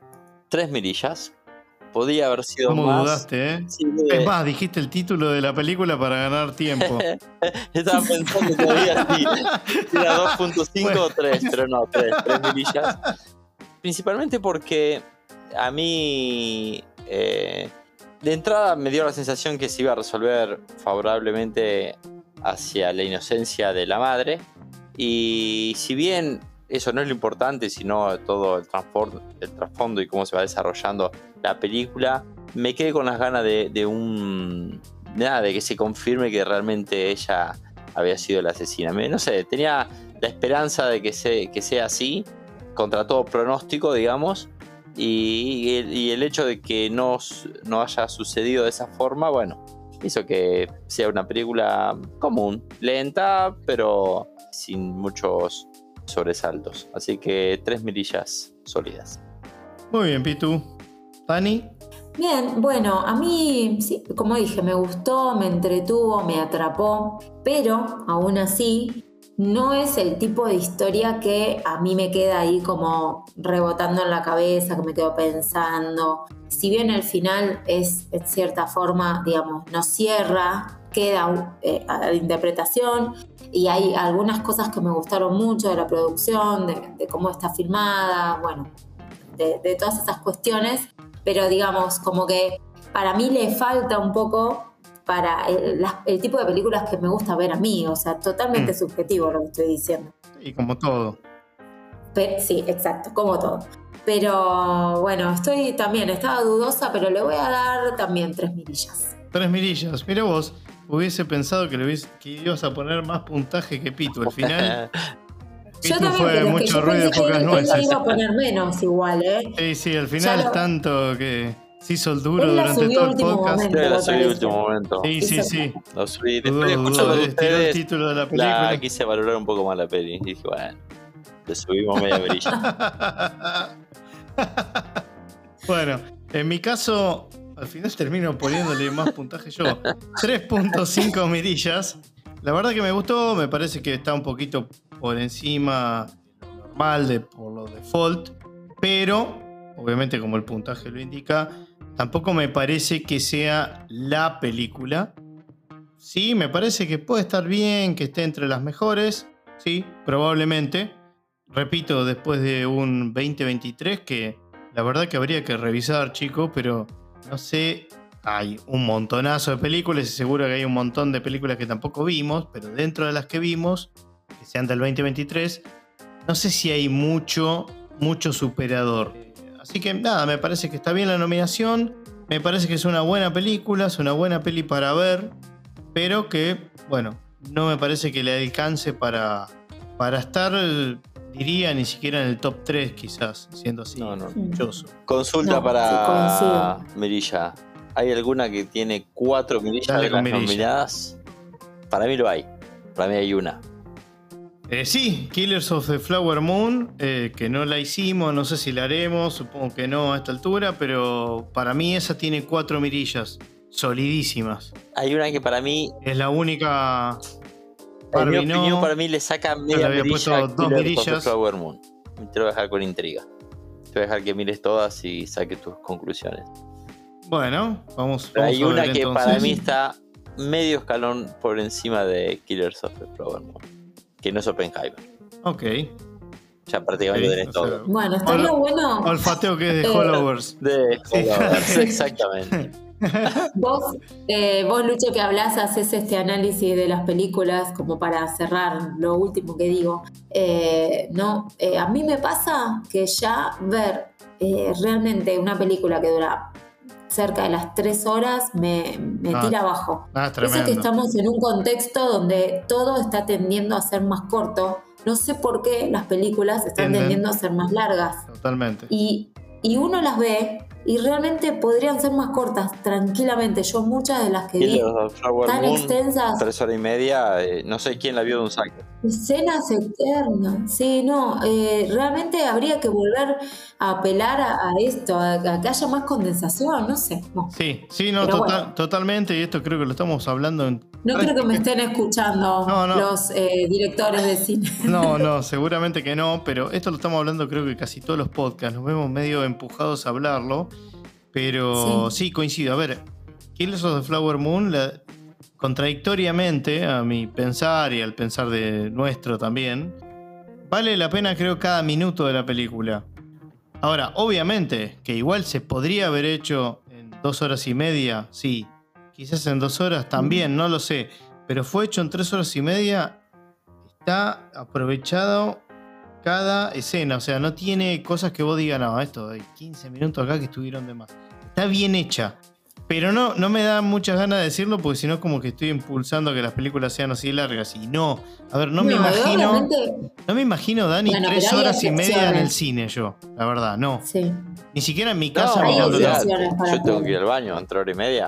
tres mirillas. Podía haber sido ¿Cómo más. dudaste, eh? Sí. Es más, dijiste el título de la película para ganar tiempo. *laughs* Estaba pensando todavía si si era 2.5 o 3, pero no, 3, 3 mirillas. Principalmente porque a mí eh, de entrada me dio la sensación que se iba a resolver favorablemente hacia la inocencia de la madre. Y si bien eso no es lo importante, sino todo el, trasfondo y cómo se va desarrollando la película, me quedé con las ganas de, un. Nada, de que se confirme que realmente ella había sido la asesina. No sé, tenía la esperanza de que, se, que sea así, contra todo pronóstico, digamos. Y, y el, y el hecho de que no, no haya sucedido de esa forma, bueno, hizo que sea una película común, lenta, pero sin muchos sobresaltos. Así que tres mirillas sólidas. Muy bien, Pitu. Dani, Bien, bueno, a mí, sí, como dije, me gustó, me entretuvo, me atrapó, pero aún así no es el tipo de historia que a mí me queda ahí como rebotando en la cabeza, que me quedo pensando. Si bien el final es, en cierta forma, digamos, no cierra, queda eh, a la interpretación y hay algunas cosas que me gustaron mucho de la producción, de, de cómo está filmada, bueno, de, de todas esas cuestiones, pero digamos, como que para mí le falta un poco para el, la- el tipo de películas que me gusta ver a mí, o sea, totalmente Mm. subjetivo lo que estoy diciendo. y como todo. Pe- sí, exacto, como todo. Pero bueno, estoy también, estaba dudosa, pero le voy a dar también tres mirillas. Tres mirillas. Mira vos, hubiese pensado que, le hubies- que ibas a poner más puntaje que Pitu. Al final, *laughs* Yo Pitu también, fue mucho yo ruido que pocas nueces. iba a poner menos igual, ¿eh? Sí, sí, al final lo- tanto que se hizo el duro la durante todo el podcast. momento. La subí en parece. último momento. Sí, sí, sí. Lo subí. Después de de tiró el ustedes, título de la la película. quise valorar un poco más la peli. Y dije, bueno, le subimos media brilla. *laughs* bueno, en mi caso, al final termino poniéndole más puntaje yo. 3.5 mirillas. La verdad que me gustó, me parece que está un poquito por encima de lo normal, de, por lo default, pero obviamente como el puntaje lo indica, tampoco me parece que sea la película. Sí, me parece que puede estar bien, que esté entre las mejores, sí, probablemente. Repito, después de un 2023 que la verdad que habría que revisar, chicos, pero no sé, hay un montonazo de películas y seguro que hay un montón de películas que tampoco vimos, pero dentro de las que vimos, que sean del 2023, no sé si hay mucho, mucho superador. Así que nada, me parece que está bien la nominación, me parece que es una buena película, es una buena peli para ver, pero que, bueno, no me parece que le alcance para, para estar, diría, ni siquiera en el top 3 quizás, siendo así. No, no. dichoso. Consulta No, para sí. Mirilla. ¿Hay alguna que tiene cuatro mirillas de las mirilla. nominadas? Para mí lo hay. Para mí hay una. Eh, sí, Killers of the Flower Moon, eh, que no la hicimos, no sé si la haremos, supongo que no a esta altura, pero para mí esa tiene cuatro mirillas, solidísimas. Hay una que para mí, Es la única... en mi opinión, no. para mí le saca media había puesto dos Killers of the mirillas. Flower Moon. Te lo voy a dejar con intriga. Te voy a dejar que mires todas y saques tus conclusiones. Bueno, vamos, vamos hay a una ver que entonces. para mí está medio escalón por encima de Killers of the Flower Moon. Que no es Oppenheimer. Ok. Ya prácticamente tenés sea, todo. Bueno, estaría bueno. Olfateo que es de Eh, Hollowers. De. Hollowers, *laughs* exactamente. *laughs* Vos, eh, vos, Lucho, que hablas, haces este análisis de las películas como para cerrar lo último que digo. Eh, no, eh, a mí me pasa que ya ver realmente una película que dura cerca de las tres horas me, me Ah, tira abajo. Ah, Eso que estamos en un contexto donde todo está tendiendo a ser más corto. No sé por qué las películas están Tienden. tendiendo a ser más largas. Totalmente. Y, y uno las ve y realmente podrían ser más cortas, tranquilamente. Yo muchas de las que vi tan Moon, extensas, tres horas y media. eh, no sé quién la vio de un saque. Escenas eternas. Sí, no, eh, realmente habría que volver a apelar a, a esto, a, a que haya más condensación, no sé. No, Sí, sí, no, total- bueno. totalmente, y esto creo que lo estamos hablando en... No creo que me estén escuchando No, no. los eh, directores de cine. *laughs* No, no, *laughs* seguramente que no, pero esto lo estamos hablando creo que casi todos los podcasts, nos vemos medio empujados a hablarlo, pero sí, coincido. A ver, Killers of the Flower Moon, la- contradictoriamente a mi pensar y al pensar de nuestro también, vale la pena creo cada minuto de la película. Ahora, obviamente que igual se podría haber hecho en dos horas y media, sí, quizás en dos horas también, no lo sé, pero fue hecho en tres horas y media está aprovechado cada escena. O sea, no tiene cosas que vos digas, no, esto hay 15 minutos acá que estuvieron de más. Está bien hecha. Pero no, no me da muchas ganas de decirlo porque si no es como que estoy impulsando a que las películas sean así largas. Y no. A ver, no, me imagino. obviamente, No me imagino, Dani, Bueno, tres horas y media en el cine yo. La verdad, no. sí. Ni siquiera en mi No, casa hay mirando la- yo tengo que ir al baño entre hora y media.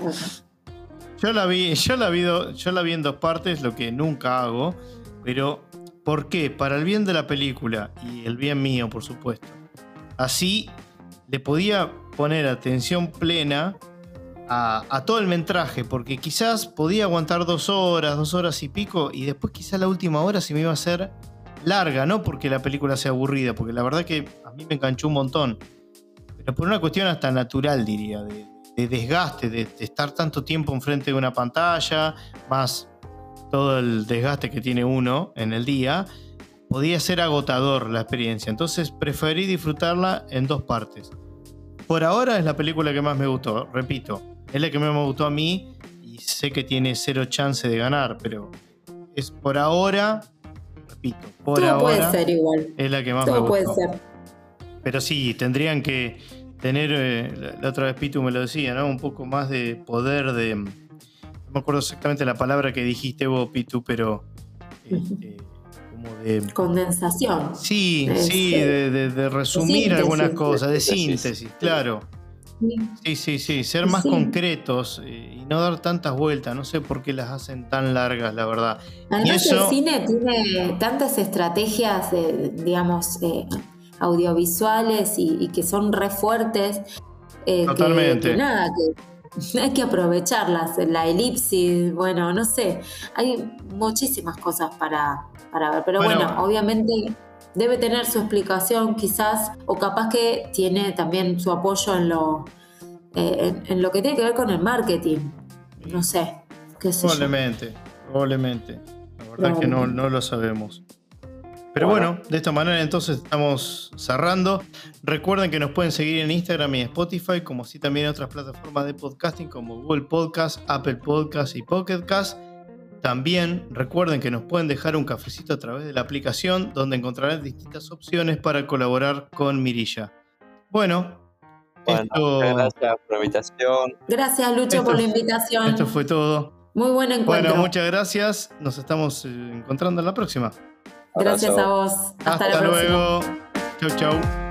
Yo la vi, yo la vi, do- yo la vi en dos partes, lo que nunca hago. Pero, ¿por qué? Para el bien de la película y el bien mío, por supuesto. Así le podía poner atención plena a, todo el metraje, porque quizás podía aguantar dos horas, dos horas y pico, y después quizás la última hora se me iba a hacer larga, no porque la película sea aburrida, porque la verdad que a mí me enganchó un montón, pero por una cuestión hasta natural, diría, de, de desgaste, de, de estar tanto tiempo enfrente de una pantalla, más todo el desgaste que tiene uno en el día, podía ser agotador la experiencia. Entonces preferí disfrutarla en dos partes. Por ahora es la película que más me gustó, repito, es la que más me gustó a mí y sé que tiene cero chance de ganar, pero es por ahora, repito, por Todo puede ahora ser igual. es la que más me Todo gustó. puede ser. Pero sí, tendrían que tener, eh, la, la otra vez Pitu me lo decía, ¿no? Un poco más de poder de... No me acuerdo exactamente la palabra que dijiste vos, Pitu, pero este, como de... Condensación. Sí, sí, de- de, de- de resumir síntesis. algunas cosas, de Síntesis. síntesis, claro. Sí, sí, sí, ser más Sí. concretos eh, y no dar tantas vueltas. No sé por qué las hacen tan largas, la verdad. Además, eso- el cine tiene tantas estrategias, de, digamos, eh, audiovisuales y, y que son re fuertes. eh, que- Totalmente. Que, nada, que *laughs* hay que aprovecharlas. La elipsis, bueno, no sé. Hay muchísimas cosas para, para ver. Pero Bueno. bueno, obviamente debe tener su explicación, quizás, o capaz que tiene también su apoyo en lo, eh, en, en lo que tiene que ver con el marketing. No sé. Qué sé yo. Probablemente, probablemente. La verdad es que no, no lo sabemos. Pero bueno. Bueno. de esta manera entonces estamos cerrando. Recuerden que nos pueden seguir en Instagram y Spotify, como así también en otras plataformas de podcasting como Google Podcast, Apple Podcast y Pocket Cast. También recuerden que nos pueden dejar un cafecito a través de la aplicación donde encontrarán distintas opciones para colaborar con Mirilla. Bueno, Bueno, esto, muchas gracias por la invitación. Gracias, Lucho, Esto por la invitación. esto fue todo. Muy buen encuentro. Bueno, muchas gracias. Nos estamos eh, encontrando en la próxima. Gracias Abrazo. a vos. Hasta, Hasta, la próxima. luego. Chau, chau.